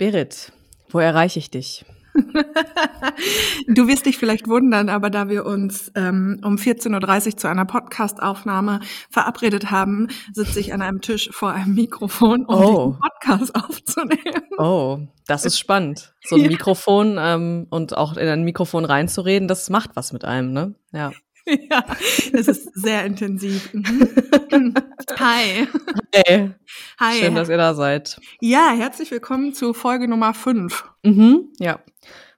Berit, wo erreiche ich dich? du wirst dich vielleicht wundern, aber da wir uns ähm, um 14.30 Uhr zu einer Podcast-Aufnahme verabredet haben, sitze ich an einem Tisch vor einem Mikrofon, um oh. den Podcast aufzunehmen. Oh, das ist spannend. So ein ja. Mikrofon ähm, und auch in ein Mikrofon reinzureden, das macht was mit einem, ne? Ja. Ja, das ist sehr intensiv. Mhm. Hi. Hey. Hi. Schön, dass ihr da seid. Ja, herzlich willkommen zu Folge Nummer 5. Mhm, ja.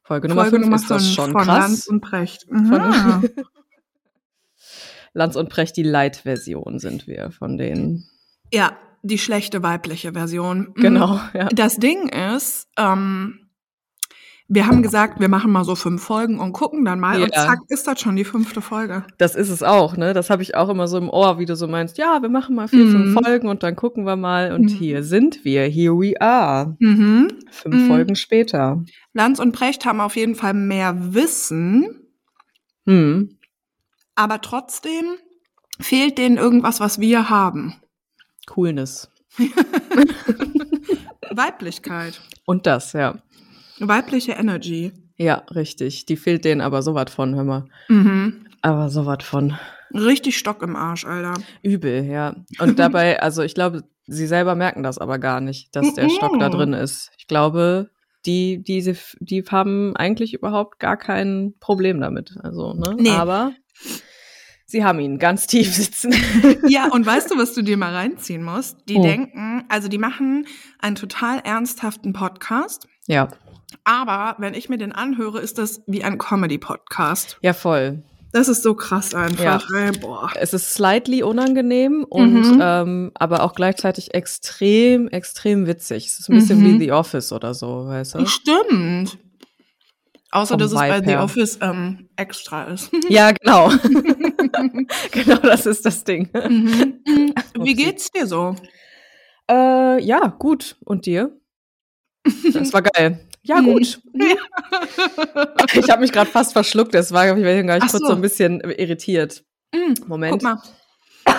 Folge Nummer 5 ist das schon von krass. Lanz und Precht. Mhm. Lanz und Precht, die Light-Version sind wir von denen. Ja, die schlechte weibliche Version. Mhm. Genau, ja. Das Ding ist, ähm, wir haben gesagt, wir machen mal so fünf Folgen und gucken dann mal. Ja. Und zack, ist das schon die fünfte Folge. Das ist es auch, ne? Das habe ich auch immer so im Ohr, wie du so meinst, ja, wir machen mal vier, mhm. fünf Folgen und dann gucken wir mal. Und mhm. hier sind wir. Here we are. Mhm. Fünf mhm. Folgen später. Lanz und Precht haben auf jeden Fall mehr Wissen. Mhm. Aber trotzdem fehlt denen irgendwas, was wir haben. Coolness. Weiblichkeit. Und das, ja. Weibliche Energy. Ja, richtig. Die fehlt denen aber so was von, hör mal. Mhm. Aber so was von. Richtig Stock im Arsch, Alter. Übel, ja. Und dabei, also ich glaube, sie selber merken das aber gar nicht, dass der Stock da drin ist. Ich glaube, die, die, die haben eigentlich überhaupt gar kein Problem damit. Also, ne? Nee. Aber Sie haben ihn ganz tief sitzen. Ja, und weißt du, was du dir mal reinziehen musst? Die oh. denken, also die machen einen total ernsthaften Podcast. Ja. Aber wenn ich mir den anhöre, ist das wie ein Comedy-Podcast. Ja, voll. Das ist so krass einfach. Ja. Ey, boah. Es ist slightly unangenehm und mhm. ähm, aber auch gleichzeitig extrem, extrem witzig. Es ist ein bisschen mhm. wie The Office oder so, weißt du? Stimmt. Außer, dass es bei The Office ähm, extra ist. Ja, genau. genau, das ist das Ding. Mhm. Wie geht's dir so? Äh, ja, gut. Und dir? Das war geil. Ja, hm. gut. ich habe mich gerade fast verschluckt, das war, ich war ich kurz so. so. ein bisschen irritiert. Mhm. Moment. Guck mal.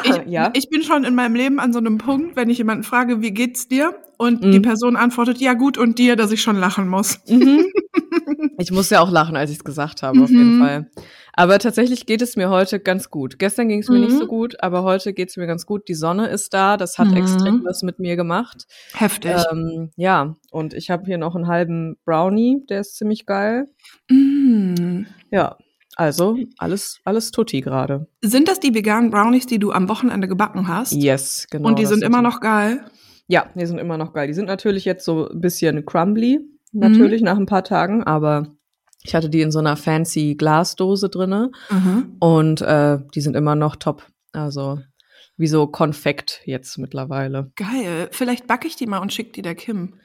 Ich, ja? ich bin schon in meinem Leben an so einem Punkt, wenn ich jemanden frage, wie geht's dir? Und mhm. die Person antwortet, ja gut, und dir, dass ich schon lachen muss. Mhm. Ich muss ja auch lachen, als ich es gesagt habe, auf jeden mhm. Fall. Aber tatsächlich geht es mir heute ganz gut. Gestern ging es mir mhm. nicht so gut, aber heute geht es mir ganz gut. Die Sonne ist da, das hat mhm. extrem was mit mir gemacht. Heftig. Ähm, ja, und ich habe hier noch einen halben Brownie, der ist ziemlich geil. Mhm. Ja, also alles, alles tutti gerade. Sind das die veganen Brownies, die du am Wochenende gebacken hast? Yes, genau. Und die sind immer noch geil? Ja, die sind immer noch geil. Die sind natürlich jetzt so ein bisschen crumbly, natürlich mhm. nach ein paar Tagen, aber ich hatte die in so einer fancy Glasdose drinne mhm. und äh, die sind immer noch top. Also wie so Konfekt jetzt mittlerweile. Geil. Vielleicht backe ich die mal und schicke die der Kim.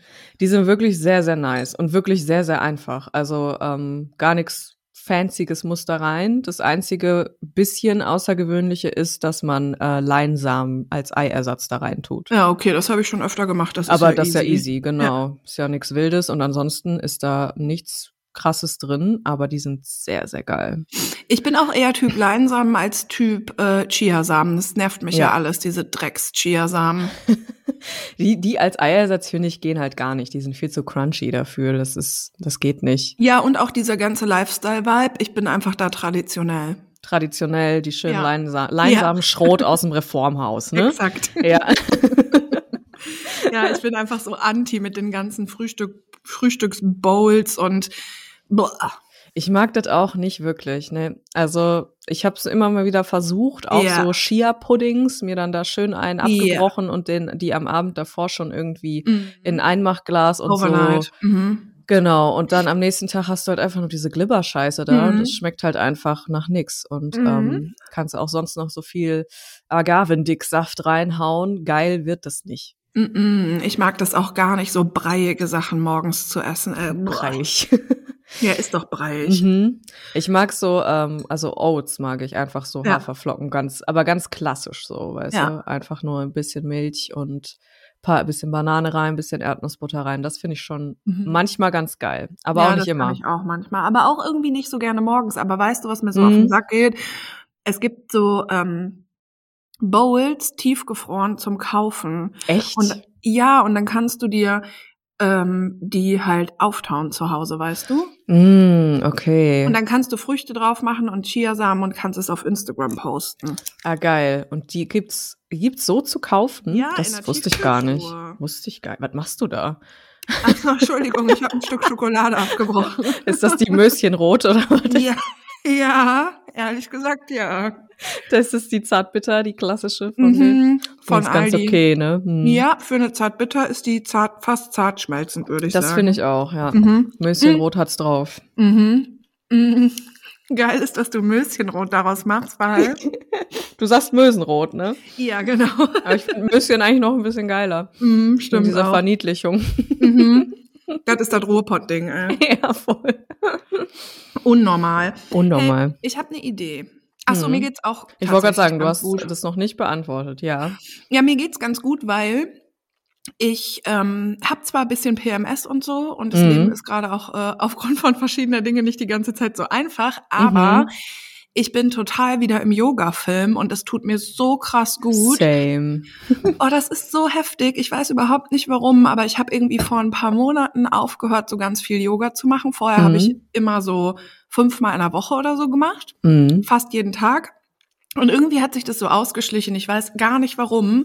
Die sind wirklich sehr, sehr nice und wirklich sehr, sehr einfach. Also ähm, gar nichts Fancyes muss da rein. Das einzige bisschen Außergewöhnliche ist, dass man äh, Leinsamen als Eiersatz da rein tut. Ja, okay, das habe ich schon öfter gemacht. Das Aber ist ja das easy. ist ja easy, genau. Ja. Ist ja nichts Wildes und ansonsten ist da nichts krasses drin, aber die sind sehr, sehr geil. Ich bin auch eher Typ Leinsamen als Typ äh, Chiasamen. Das nervt mich ja, ja alles, diese Drecks-Chiasamen. die, die als Eiersatz, finde ich, gehen halt gar nicht. Die sind viel zu crunchy dafür. Das ist, das geht nicht. Ja, und auch dieser ganze Lifestyle-Vibe. Ich bin einfach da traditionell traditionell die schönen ja. Leinsa Leinsamen Schrot aus dem Reformhaus, ne? Exakt. Ja. ja, ich bin einfach so anti mit den ganzen Frühstück Frühstücksbowls und boah. Ich mag das auch nicht wirklich, ne? Also ich habe es immer mal wieder versucht, auch yeah. so Chia-Puddings, mir dann da schön einen abgebrochen yeah. und den, die am Abend davor schon irgendwie mm. in Einmachglas und Overnight. so. Mhm. Genau, und dann am nächsten Tag hast du halt einfach nur diese Glibberscheiße da. Mhm. Das schmeckt halt einfach nach nix. Und mhm. ähm, kannst auch sonst noch so viel Agavendicksaft reinhauen. Geil wird das nicht. Ich mag das auch gar nicht, so breiige Sachen morgens zu essen. Äh, Breich. Ja, ist doch breiig. Mhm. Ich mag so, ähm, also Oats mag ich einfach so ja. Haferflocken, ganz, aber ganz klassisch so, weißt ja. du? Einfach nur ein bisschen Milch und paar, ein bisschen Banane rein, ein bisschen Erdnussbutter rein. Das finde ich schon mhm. manchmal ganz geil, aber ja, auch nicht das immer. ich auch manchmal, aber auch irgendwie nicht so gerne morgens. Aber weißt du, was mir so mhm. auf den. Sack geht? Es gibt so ähm, Bowls tiefgefroren zum Kaufen. Echt? Und ja, und dann kannst du dir ähm, die halt auftauen zu Hause, weißt du? Mm, okay. Und dann kannst du Früchte drauf machen und Chiasamen und kannst es auf Instagram posten. Ah, geil. Und die gibt's, gibt's so zu kaufen? Ja, das wusste ich gar nicht. Wusste ich gar nicht. Was machst du da? Ach, Entschuldigung, ich habe ein Stück Schokolade abgebrochen. Ist das die Möschenrot oder was? Ja, ja, ehrlich gesagt, ja. Das ist die Zartbitter, die klassische von. Mhm, von ist ganz Aldi. okay, ne? Hm. Ja, für eine Zartbitter ist die zart, fast zart schmelzend, würde ich Das sagen. finde ich auch, ja. Mhm. Möschenrot hat's drauf. Mhm. Mhm. Geil ist, dass du Möschenrot daraus machst, weil. Du sagst Mösenrot, ne? ja, genau. Aber ich finde Möschen eigentlich noch ein bisschen geiler. Mhm, In stimmt. dieser Auch. Verniedlichung. Mhm. Das ist das Ruhrpott-Ding, ey. ja, voll. Unnormal. Unnormal. Hey, ich habe eine Idee. Achso, Mhm. mir geht's auch. ich wollte gerade sagen, du hast gut. das noch nicht beantwortet, ja. Ja, mir geht's ganz gut, weil ich ähm, habe zwar ein bisschen PMS und so und das Mhm. Leben ist gerade auch äh, aufgrund von verschiedener Dinge nicht die ganze Zeit so einfach, aber Mhm. Ich bin total wieder im Yoga-Film und es tut mir so krass gut. Same. Oh, das ist so heftig. Ich weiß überhaupt nicht warum, aber ich habe irgendwie vor ein paar Monaten aufgehört, so ganz viel Yoga zu machen. Vorher Mhm. habe ich immer so fünfmal in der Woche oder so gemacht Mhm. fast jeden Tag. Und irgendwie hat sich das so ausgeschlichen. Ich weiß gar nicht warum.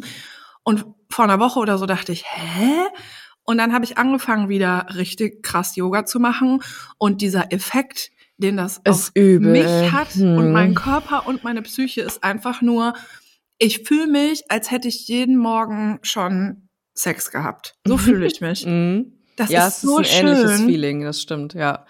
Und vor einer Woche oder so dachte ich, hä? Und dann habe ich angefangen, wieder richtig krass Yoga zu machen. Und dieser Effekt, den das Ist auf übel. mich hat Hm. und mein Körper und meine Psyche ist einfach nur, ich fühle mich, als hätte ich jeden Morgen schon Sex gehabt. So fühle ich mich. Mhm. Das ja, ist es so ist ein ähnliches schön. Feeling, das stimmt, ja.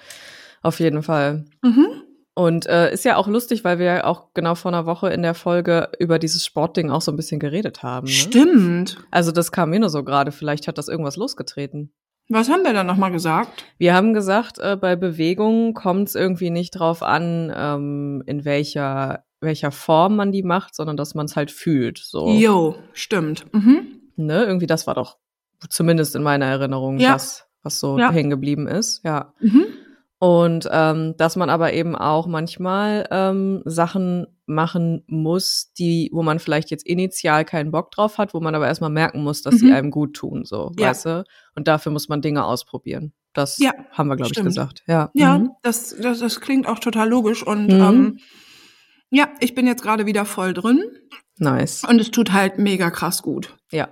Auf jeden Fall. Mhm. Und äh, ist ja auch lustig, weil wir ja auch genau vor einer Woche in der Folge über dieses Sportding auch so ein bisschen geredet haben. Ne? Stimmt. Also das kam mir nur so gerade, vielleicht hat das irgendwas losgetreten. Was haben wir dann nochmal gesagt? Wir haben gesagt, äh, bei Bewegungen kommt es irgendwie nicht drauf an, ähm, in welcher, welcher Form man die macht, sondern dass man es halt fühlt. So. Jo, stimmt. Mhm. Ne? Irgendwie, das war doch zumindest in meiner Erinnerung Ja. das, was so Ja. hängen geblieben ist. Ja. Mhm. Und ähm, dass man aber eben auch manchmal ähm, Sachen machen muss, die, wo man vielleicht jetzt initial keinen Bock drauf hat, wo man aber erstmal merken muss, dass sie Mhm. einem gut tun, so, Ja. weißt du? Und dafür muss man Dinge ausprobieren. Das Ja, haben wir, glaube ich, gesagt. Ja. Ja, Mhm. das, das, das klingt auch total logisch. Und Mhm. ähm, ja, ich bin jetzt gerade wieder voll drin Nice. und es tut halt mega krass gut. Ja.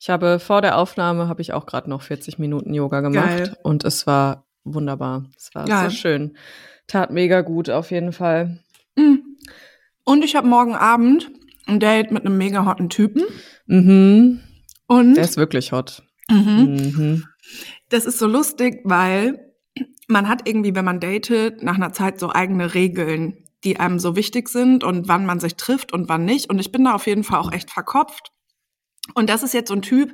Ich habe vor der Aufnahme habe ich auch gerade noch 40 Minuten Yoga gemacht Geil. und es war wunderbar. Es war Geil. so schön. Tat mega gut auf jeden Fall. Mhm. Und ich habe morgen Abend ein Date mit einem mega hotten Typen. Mhm. Und Der ist wirklich hot. mhm. Mhm. das ist so lustig, weil man hat irgendwie, wenn man datet, nach einer Zeit so eigene Regeln, die einem so wichtig sind und wann man sich trifft und wann nicht. Und ich bin da auf jeden Fall auch echt verkopft. Und das ist jetzt so ein Typ,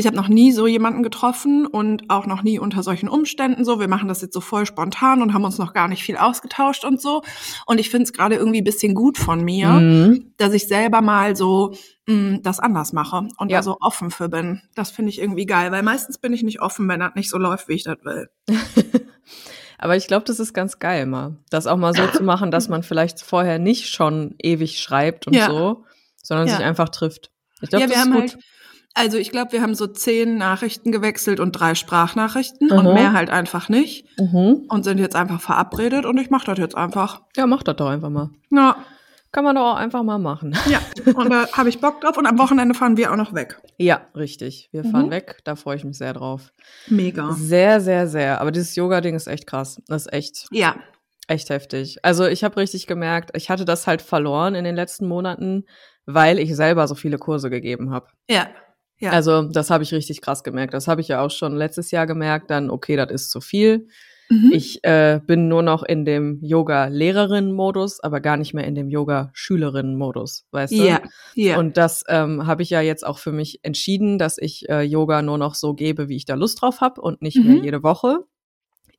ich habe noch nie so jemanden getroffen und auch noch nie unter solchen Umständen so. Wir machen das jetzt so voll spontan und haben uns noch gar nicht viel ausgetauscht und so. Und ich finde es gerade irgendwie ein bisschen gut von mir, Mhm. dass ich selber mal so mh, das anders mache und Ja. da so offen für bin. Das finde ich irgendwie geil, weil meistens bin ich nicht offen, wenn das nicht so läuft, wie ich das will. Aber ich glaube, das ist ganz geil mal. Das auch mal so zu machen, dass man vielleicht vorher nicht schon ewig schreibt und Ja. so, sondern Ja. sich einfach trifft. Ich glaube, ja, das ist gut. halt, also ich glaube, wir haben so zehn Nachrichten gewechselt und drei Sprachnachrichten Mhm. und mehr halt einfach nicht Mhm. und sind jetzt einfach verabredet und ich mache das jetzt einfach. Ja, mach das doch einfach mal. Ja, Kann man doch auch einfach mal machen. ja. und da habe ich Bock drauf und am Wochenende fahren wir auch noch weg. Ja, richtig. Wir fahren Mhm. weg. Da freue ich mich sehr drauf. Mega. Sehr, sehr, sehr. Aber dieses Yoga-Ding ist echt krass. Das ist echt, Ja. echt heftig. Also ich habe richtig gemerkt, ich hatte das halt verloren in den letzten Monaten, weil ich selber so viele Kurse gegeben habe. Ja. Ja. Also das habe ich richtig krass gemerkt. Das habe ich ja auch schon letztes Jahr gemerkt. Dann, okay, das ist zu viel. Mhm. Ich äh, bin nur noch in dem Yoga-Lehrerinnen-Modus, aber gar nicht mehr in dem Yoga-Schülerinnen-Modus, weißt du? ja. Ja. Und das ähm, habe ich ja jetzt auch für mich entschieden, dass ich äh, Yoga nur noch so gebe, wie ich da Lust drauf habe und nicht mehr Mhm. jede Woche.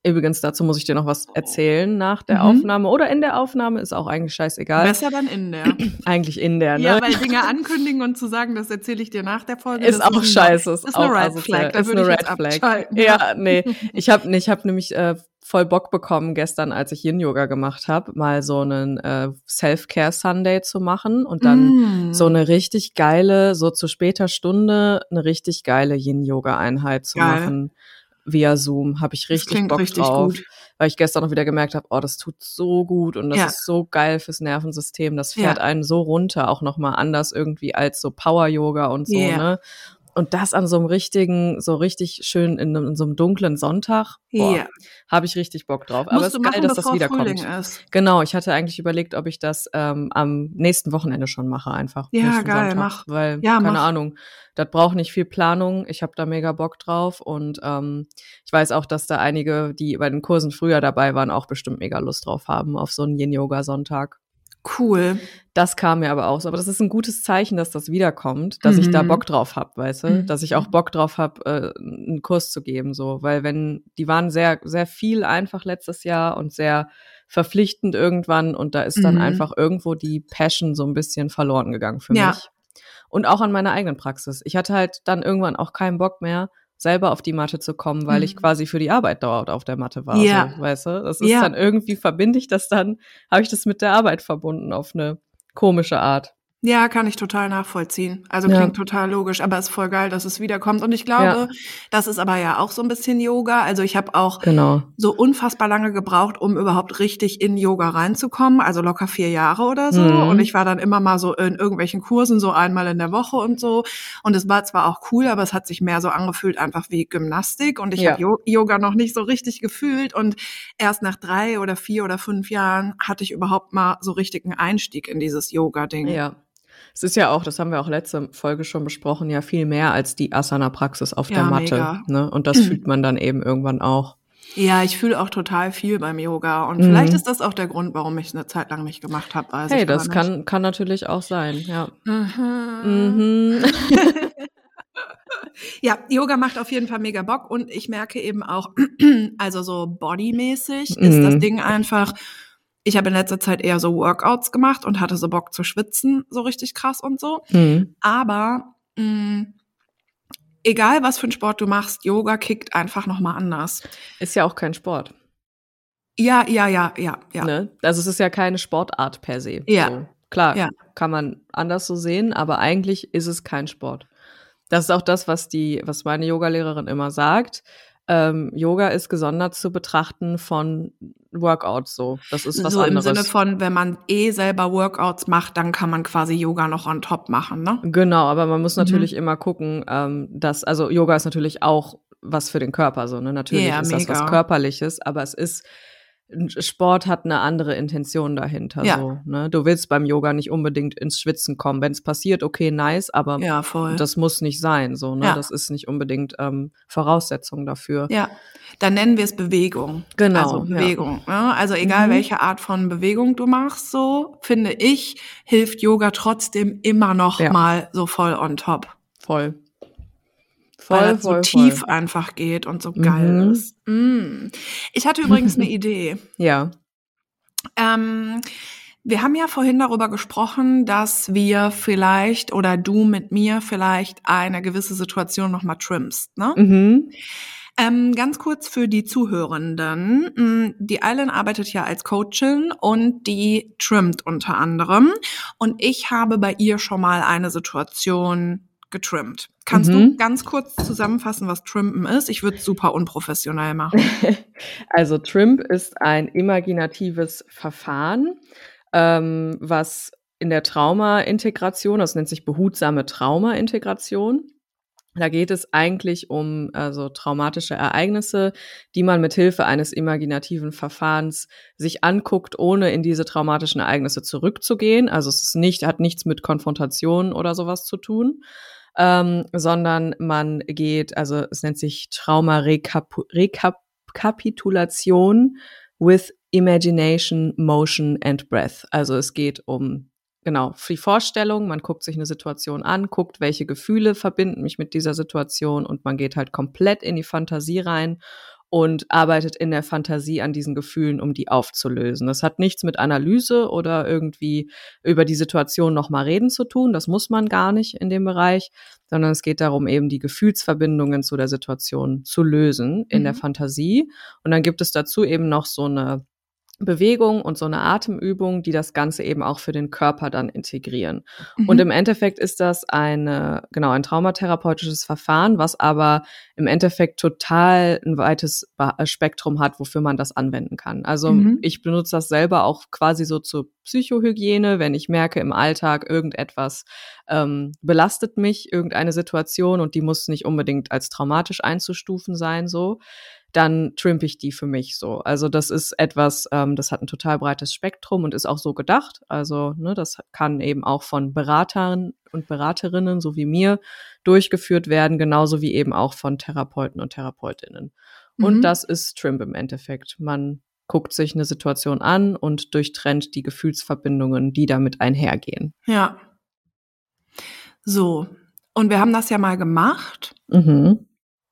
Übrigens, dazu muss ich dir noch was erzählen nach der Mhm. Aufnahme oder in der Aufnahme, ist auch eigentlich scheißegal. Besser dann in der. Eigentlich in der, ne? Ja, weil Dinge ankündigen und zu sagen, das erzähle ich dir nach der Folge. ist auch scheiße. Ist ist auch eine Red. Flag. Da ist würde eine ich Red Flag. Ja, nee. Ich habe ich hab nämlich äh, voll Bock bekommen, gestern, als ich Yin-Yoga gemacht habe, mal so einen äh, Self-Care-Sunday zu machen und dann mm. so eine richtig geile, so zu später Stunde, eine richtig geile Yin-Yoga-Einheit zu Geil. machen via Zoom. Habe ich richtig Bock richtig drauf. Gut. Weil ich gestern noch wieder gemerkt habe, oh, das tut so gut und das ja. ist so geil fürs Nervensystem. Das fährt ja. einen so runter, auch nochmal anders irgendwie als so Power-Yoga und so, yeah. ne? Und das an so einem richtigen, so richtig schön in, in so einem dunklen Sonntag. Ja. Yeah. Habe ich richtig Bock drauf. Aber es ist geil, dass das wiederkommt. Genau, ich hatte eigentlich überlegt, ob ich das ähm, am nächsten Wochenende schon mache, einfach. Ja, geil, Sonntag, mach. Weil, ja, keine mach. Ahnung, das braucht nicht viel Planung. Ich habe da mega Bock drauf. Und ähm, ich weiß auch, dass da einige, die bei den Kursen früher dabei waren, auch bestimmt mega Lust drauf haben auf so einen Yin-Yoga-Sonntag. Cool. Das kam mir aber auch so. Aber das ist ein gutes Zeichen, dass das wiederkommt, dass mhm. ich da mhm. Bock drauf hab, weißt du? Mhm. Dass ich auch Bock drauf hab, äh, einen Kurs zu geben, so. Weil wenn, die waren sehr, sehr viel einfach letztes Jahr und sehr verpflichtend irgendwann und da ist dann mhm. einfach irgendwo die Passion so ein bisschen verloren gegangen für ja. mich. Und auch an meiner eigenen Praxis. Ich hatte halt dann irgendwann auch keinen Bock mehr, selber auf die Matte zu kommen, weil mhm. ich quasi für die Arbeit dort auf der Matte war. Ja. So, weißt du? Das ist ja. dann irgendwie, verbinde ich das dann, habe ich das mit der Arbeit verbunden auf eine komische Art. Ja, kann ich total nachvollziehen. Also ja. klingt total logisch, aber ist voll geil, dass es wiederkommt. Und ich glaube, ja. das ist aber ja auch so ein bisschen Yoga. Also ich habe auch genau. so unfassbar lange gebraucht, um überhaupt richtig in Yoga reinzukommen. Also locker vier Jahre oder so. Mhm. Und ich war dann immer mal so in irgendwelchen Kursen, so einmal in der Woche und so. Und es war zwar auch cool, aber es hat sich mehr so angefühlt, einfach wie Gymnastik. Und ich ja. habe Yoga noch nicht so richtig gefühlt. Und erst nach drei oder vier oder fünf Jahren hatte ich überhaupt mal so richtigen Einstieg in dieses Yoga-Ding. Ja. Es ist ja auch, das haben wir auch letzte Folge schon besprochen, ja viel mehr als die Asana-Praxis auf ja, der Matte. Ne? Und das fühlt man dann eben irgendwann auch. Ja, ich fühle auch total viel beim Yoga und mhm. vielleicht ist das auch der Grund, warum ich eine Zeit lang nicht gemacht habe. Hey, das kann kann natürlich auch sein, ja. Mhm. Mhm. ja, Yoga macht auf jeden Fall mega Bock und ich merke eben auch, also so bodymäßig ist das mhm. Ding einfach ich habe in letzter Zeit eher so Workouts gemacht und hatte so Bock zu schwitzen, so richtig krass und so. Mhm. Aber mh, mm, egal was für einen Sport du machst, Yoga kickt einfach nochmal anders. Ist ja auch kein Sport. Ja, ja, ja, ja, ja. Ne? Also es ist ja keine Sportart per se. Ja. So. Klar, ja. kann man anders so sehen, aber eigentlich ist es kein Sport. Das ist auch das, was die, was meine Yogalehrerin immer sagt ähm, Yoga ist gesondert zu betrachten von Workouts so. Das ist was so anderes. im Sinne von, wenn man eh selber Workouts macht, dann kann man quasi Yoga noch on top machen, ne? Genau, aber man muss mhm. natürlich mhm. immer gucken, ähm, dass, also Yoga ist natürlich auch was für den Körper so, ne? Natürlich yeah, ist mega. das was Körperliches, aber es ist Sport hat eine andere Intention dahinter. Ja. So, ne? Du willst beim Yoga nicht unbedingt ins Schwitzen kommen. Wenn es passiert, okay, nice, aber ja, das muss nicht sein. So, ne? Ja. Das ist nicht unbedingt ähm, Voraussetzung dafür. Ja, dann nennen wir es Bewegung. Genau. Also Bewegung. Ne? Also egal mhm. welche Art von Bewegung du machst, so finde ich, hilft Yoga trotzdem immer noch mal so voll on top. Voll. Voll, weil es so voll, tief voll. einfach geht und so geil mhm. ist. Mm. Ich hatte übrigens eine Idee. Ja. Ähm, wir haben ja vorhin darüber gesprochen, dass wir vielleicht oder du mit mir vielleicht eine gewisse Situation nochmal trimmst, ne? Mhm. Ähm, ganz kurz für die Zuhörenden. Mm, die Eilen arbeitet ja als Coachin und die trimmt unter anderem. Und ich habe bei ihr schon mal eine Situation getrimmt. Kannst mhm. du ganz kurz zusammenfassen, was Trimpen ist? Ich würde es super unprofessionell machen. also Trimp ist ein imaginatives Verfahren, ähm, was in der Trauma-Integration, das nennt sich behutsame Trauma-Integration, da geht es eigentlich um also traumatische Ereignisse, die man mit Hilfe eines imaginativen Verfahrens sich anguckt, ohne in diese traumatischen Ereignisse zurückzugehen. Also es ist nicht, hat nichts mit Konfrontation oder sowas zu tun, ähm, sondern man geht, also es nennt sich Trauma-Rekapitulation with Imagination, Motion and Breath. Also es geht um genau die Vorstellung, man guckt sich eine Situation an, guckt, welche Gefühle verbinden mich mit dieser Situation und man geht halt komplett in die Fantasie rein und arbeitet in der Fantasie an diesen Gefühlen, um die aufzulösen. Das hat nichts mit Analyse oder irgendwie über die Situation nochmal reden zu tun. Das muss man gar nicht in dem Bereich, sondern es geht darum, eben die Gefühlsverbindungen zu der Situation zu lösen in mhm. der Fantasie. Und dann gibt es dazu eben noch so eine Bewegung und so eine Atemübung, die das Ganze eben auch für den Körper dann integrieren. Mhm. Und im Endeffekt ist das eine, genau, ein traumatherapeutisches Verfahren, was aber im Endeffekt total ein weites äh, Spektrum hat, wofür man das anwenden kann. Also mhm. ich benutze das selber auch quasi so zur Psychohygiene, wenn ich merke im Alltag irgendetwas ähm, belastet mich, irgendeine Situation und die muss nicht unbedingt als traumatisch einzustufen sein, so dann trimpe ich die für mich so. Also das ist etwas, ähm, das hat ein total breites Spektrum und ist auch so gedacht. Also ne, das kann eben auch von Beratern und Beraterinnen so wie mir durchgeführt werden, genauso wie eben auch von Therapeuten und Therapeutinnen. Mhm. Und das ist Trimp im Endeffekt. Man guckt sich eine Situation an und durchtrennt die Gefühlsverbindungen, die damit einhergehen. Ja. So. Und wir haben das ja mal gemacht. Mhm.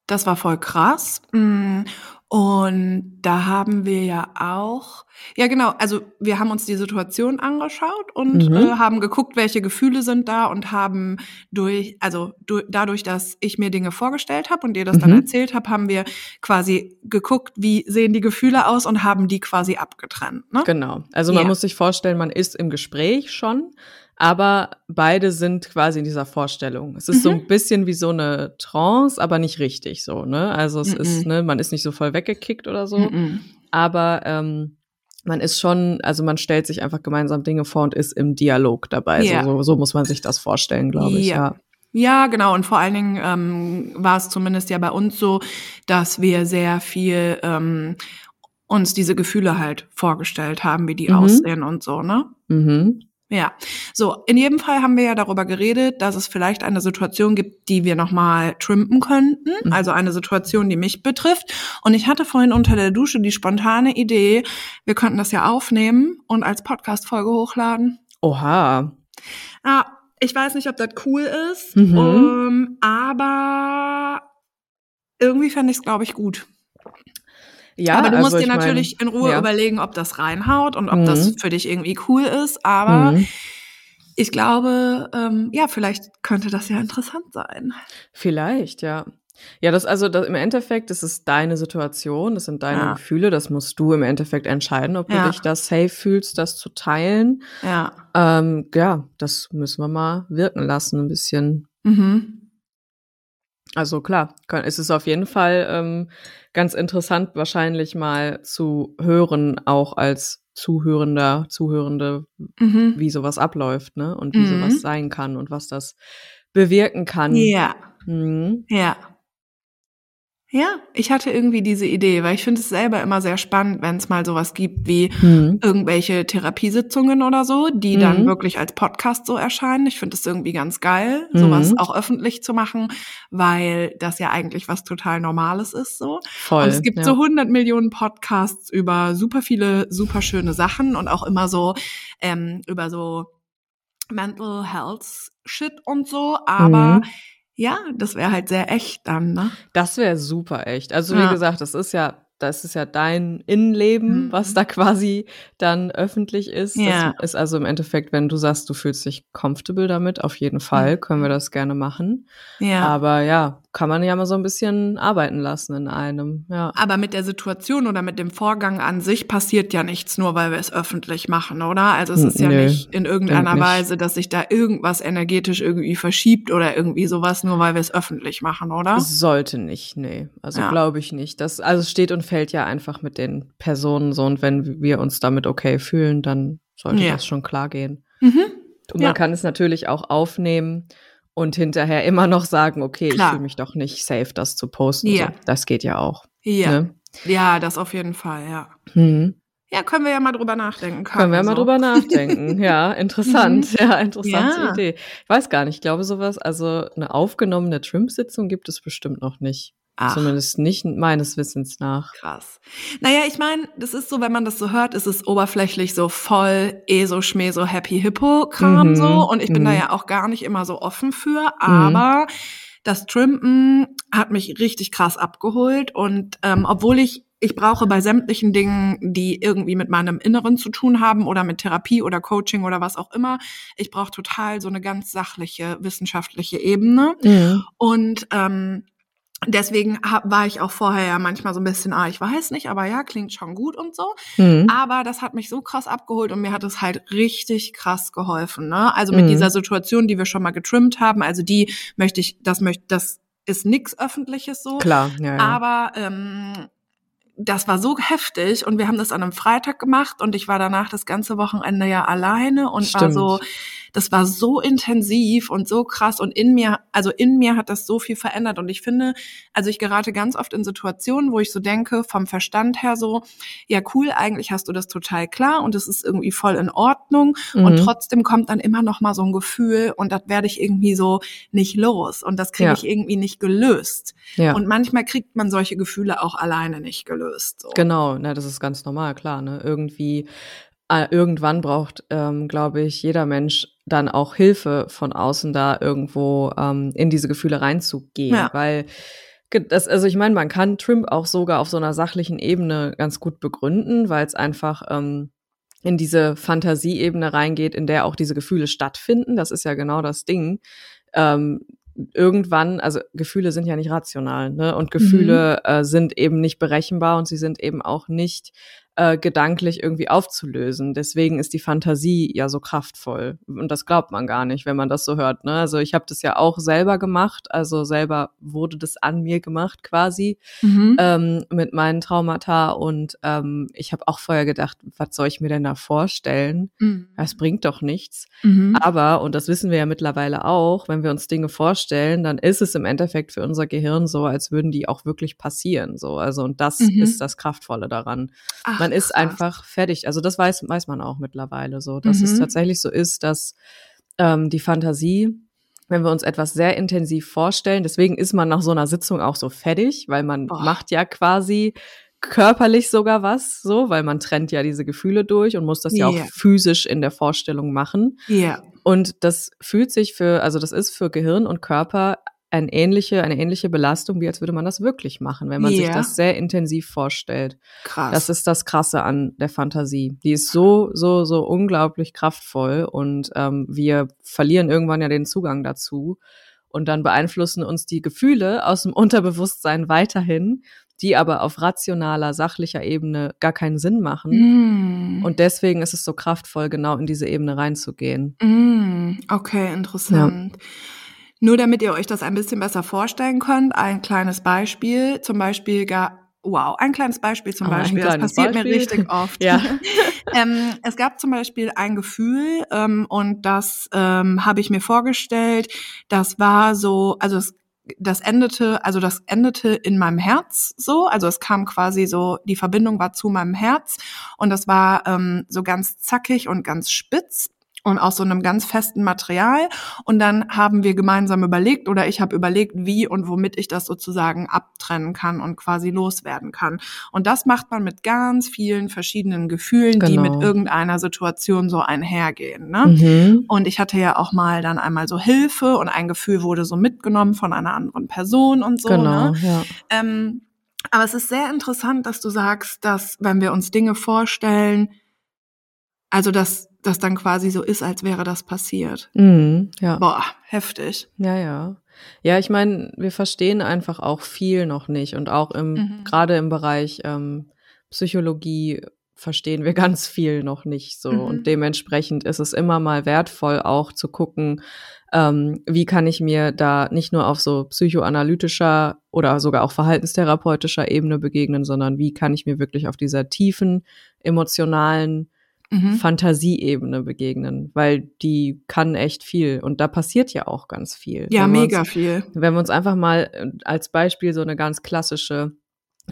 Das war voll krass. Mm, und da haben wir ja auch, ja genau, also wir haben uns die Situation angeschaut und mhm. äh, haben geguckt, welche Gefühle sind da und haben durch, also durch, dadurch, dass ich mir Dinge vorgestellt habe und dir das mhm. dann erzählt habe, haben wir quasi geguckt, wie sehen die Gefühle aus und haben die quasi abgetrennt. Ne? Genau. Also man ja. muss sich vorstellen, man ist im Gespräch schon aber beide sind quasi in dieser Vorstellung. Es ist mhm. so ein bisschen wie so eine Trance, aber nicht richtig so, ne? Also es mhm. ist, ne, man ist nicht so voll weggekickt oder so, mhm. aber ähm, man ist schon, also man stellt sich einfach gemeinsam Dinge vor und ist im Dialog dabei. Yeah. So, so, so muss man sich das vorstellen, glaube ich. Ja. Ja, genau. Und vor allen Dingen ähm, war es zumindest ja bei uns so, dass wir sehr viel ähm, uns diese Gefühle halt vorgestellt haben, wie die mhm. aussehen und so, ne? Mhm. Ja, so, in jedem Fall haben wir ja darüber geredet, dass es vielleicht eine Situation gibt, die wir nochmal trimpen könnten, mhm. also eine Situation, die mich betrifft. Und ich hatte vorhin unter der Dusche die spontane Idee, wir könnten das ja aufnehmen und als Podcast-Folge hochladen. Oha. Ja, ich weiß nicht, ob das cool ist, mhm. um, aber irgendwie fände ich es, glaube ich, gut. Ja, aber du also musst dir natürlich mein, in Ruhe ja. überlegen, ob das reinhaut und ob mhm. das für dich irgendwie cool ist. Aber mhm. ich glaube, ähm, ja, vielleicht könnte das ja interessant sein. Vielleicht, ja. Ja, das also das, im Endeffekt, das ist deine Situation, das sind deine ja. Gefühle, das musst du im Endeffekt entscheiden, ob ja. du dich da safe fühlst, das zu teilen. Ja. Ähm, ja, das müssen wir mal wirken lassen, ein bisschen. Mhm. Also klar, ist es auf jeden Fall ähm, ganz interessant, wahrscheinlich mal zu hören, auch als Zuhörender, Zuhörende, mhm. wie sowas abläuft, ne? Und wie mhm. sowas sein kann und was das bewirken kann. Ja. Mhm. Ja. Ja, ich hatte irgendwie diese Idee, weil ich finde es selber immer sehr spannend, wenn es mal sowas gibt wie mhm. irgendwelche Therapiesitzungen oder so, die mhm. dann wirklich als Podcast so erscheinen. Ich finde es irgendwie ganz geil, mhm. sowas auch öffentlich zu machen, weil das ja eigentlich was total Normales ist so. Voll, und es gibt ja. so 100 Millionen Podcasts über super viele super schöne Sachen und auch immer so ähm, über so Mental Health Shit und so, aber mhm ja, das wäre halt sehr echt dann, ne? Das wäre super echt. Also wie ja. gesagt, das ist ja das ist ja dein Innenleben, mhm. was da quasi dann öffentlich ist. Ja. Das ist also im Endeffekt, wenn du sagst, du fühlst dich comfortable damit, auf jeden Fall können wir das gerne machen. Ja. Aber ja, kann man ja mal so ein bisschen arbeiten lassen in einem, ja. Aber mit der Situation oder mit dem Vorgang an sich passiert ja nichts, nur weil wir es öffentlich machen, oder? Also es ist ja Nö, nicht in irgendeiner. Weise, dass sich da irgendwas energetisch irgendwie verschiebt oder irgendwie sowas, nur weil wir es öffentlich machen, oder? Sollte nicht, nee. Also ja. glaube ich nicht. Das, also steht und fällt ja einfach mit den Personen so und wenn wir uns damit okay fühlen, dann sollte ja. das schon klar gehen. Mhm. Und man ja. kann es natürlich auch aufnehmen und hinterher immer noch sagen, okay, Klar. ich fühle mich doch nicht safe, das zu posten. Ja. So, das geht ja auch. Ja. Ne? Ja, das auf jeden Fall, ja. Mhm. Ja, können wir ja mal drüber nachdenken. Können wir so. mal drüber nachdenken. Ja, interessant. Mhm. Ja, interessante ja. Idee. Ich weiß gar nicht, ich glaube sowas, also eine aufgenommene Trimp-Sitzung gibt es bestimmt noch nicht. Ach. Zumindest nicht meines Wissens nach. Krass. Naja, ich meine, das ist so, wenn man das so hört, ist es oberflächlich so voll eh so Schmäh, so Happy Hippo Kram mhm. so. Und ich bin mhm. da ja auch gar nicht immer so offen für. Aber das Trimpen hat mich richtig krass abgeholt und ähm, obwohl ich ich brauche bei sämtlichen Dingen, die irgendwie mit meinem Inneren zu tun haben oder mit Therapie oder Coaching oder was auch immer, ich brauche total so eine ganz sachliche wissenschaftliche Ebene mhm. und ähm, Deswegen war ich auch vorher ja manchmal so ein bisschen, ah, ich weiß nicht, aber ja, klingt schon gut und so. Mhm. Aber das hat mich so krass abgeholt und mir hat es halt richtig krass geholfen. Ne? Also mit mhm. dieser Situation, die wir schon mal getrimmt haben, also die möchte ich, das möchte, das ist nix Öffentliches so. Klar, ja, ja. Aber ähm, das war so heftig und wir haben das an einem Freitag gemacht und ich war danach das ganze Wochenende ja alleine und Stimmt. war so, das war so intensiv und so krass und in mir, also in mir hat das so viel verändert und ich finde, also ich gerate ganz oft in Situationen, wo ich so denke, vom Verstand her so, ja cool, eigentlich hast du das total klar und es ist irgendwie voll in Ordnung mhm. und trotzdem kommt dann immer noch mal so ein Gefühl und das werde ich irgendwie so nicht los und das kriege ja. ich irgendwie nicht gelöst. Ja. Und manchmal kriegt man solche Gefühle auch alleine nicht gelöst. So. Genau, na, das ist ganz normal, klar. Ne? Irgendwie äh, irgendwann braucht, ähm, glaube ich, jeder Mensch dann auch Hilfe von außen da irgendwo ähm, in diese Gefühle reinzugehen, ja. weil das, also ich meine, man kann Trimp auch sogar auf so einer sachlichen Ebene ganz gut begründen, weil es einfach ähm, in diese Fantasieebene reingeht, in der auch diese Gefühle stattfinden. Das ist ja genau das Ding. Ähm, irgendwann, also Gefühle sind ja nicht rational, ne? Und Gefühle mhm. äh, sind eben nicht berechenbar und sie sind eben auch nicht äh, gedanklich irgendwie aufzulösen. Deswegen ist die Fantasie ja so kraftvoll. Und das glaubt man gar nicht, wenn man das so hört. Ne? Also ich habe das ja auch selber gemacht. Also selber wurde das an mir gemacht quasi mhm. ähm, mit meinen Traumata. Und ähm, ich habe auch vorher gedacht, was soll ich mir denn da vorstellen? Mhm. Das bringt doch nichts. Mhm. Aber, und das wissen wir ja mittlerweile auch, wenn wir uns Dinge vorstellen, dann ist es im Endeffekt für unser Gehirn so, als würden die auch wirklich passieren. So, also und das mhm. ist das Kraftvolle daran. Ach, man ist einfach fertig. Also das weiß, weiß man auch mittlerweile so, dass mhm. es tatsächlich so ist, dass ähm, die Fantasie, wenn wir uns etwas sehr intensiv vorstellen, deswegen ist man nach so einer Sitzung auch so fertig, weil man Boah. macht ja quasi körperlich sogar was, so, weil man trennt ja diese Gefühle durch und muss das yeah. ja auch physisch in der Vorstellung machen. Ja. Yeah. Und das fühlt sich für, also das ist für Gehirn und Körper ein ähnliche, eine ähnliche Belastung, wie als würde man das wirklich machen, wenn man yeah. sich das sehr intensiv vorstellt. Krass. Das ist das Krasse an der Fantasie. Die ist so, so, so unglaublich kraftvoll und ähm, wir verlieren irgendwann ja den Zugang dazu. Und dann beeinflussen uns die Gefühle aus dem Unterbewusstsein weiterhin, die aber auf rationaler, sachlicher Ebene gar keinen Sinn machen. Mm. Und deswegen ist es so kraftvoll, genau in diese Ebene reinzugehen. Mm. Okay, interessant. Ja. Nur damit ihr euch das ein bisschen besser vorstellen könnt, ein kleines Beispiel, zum Beispiel gar Wow, ein kleines Beispiel zum oh, Beispiel. Das passiert Beispiel. mir richtig oft. Ja. ähm, es gab zum Beispiel ein Gefühl ähm, und das ähm, habe ich mir vorgestellt. Das war so, also es, das endete, also das endete in meinem Herz so. Also es kam quasi so, die Verbindung war zu meinem Herz und das war ähm, so ganz zackig und ganz spitz und aus so einem ganz festen Material. Und dann haben wir gemeinsam überlegt oder ich habe überlegt, wie und womit ich das sozusagen abtrennen kann und quasi loswerden kann. Und das macht man mit ganz vielen verschiedenen Gefühlen, genau. die mit genau. irgendeiner Situation so einhergehen. Ne? Mhm. Und ich hatte ja auch mal dann einmal so Hilfe und ein Gefühl wurde so mitgenommen von einer anderen Person und so. Genau, ne? ja. Ähm, aber es ist sehr interessant, dass du sagst, dass wenn wir uns Dinge vorstellen, also dass das dann quasi so ist, als wäre das passiert. Mhm, ja. Boah, heftig. Ja, ja. Ja, ich meine, wir verstehen einfach auch viel noch nicht und auch im mhm. gerade im Bereich ähm, Psychologie verstehen wir ganz viel noch nicht so mhm. und dementsprechend ist es immer mal wertvoll auch zu gucken, ähm, wie kann ich mir da nicht nur auf so psychoanalytischer oder sogar auch verhaltenstherapeutischer Ebene begegnen, sondern wie kann ich mir wirklich auf dieser tiefen emotionalen mhm. Fantasieebene begegnen, weil die kann echt viel und da passiert ja auch ganz viel. Ja, mega uns, viel. Wenn wir uns einfach mal äh, als Beispiel so eine ganz klassische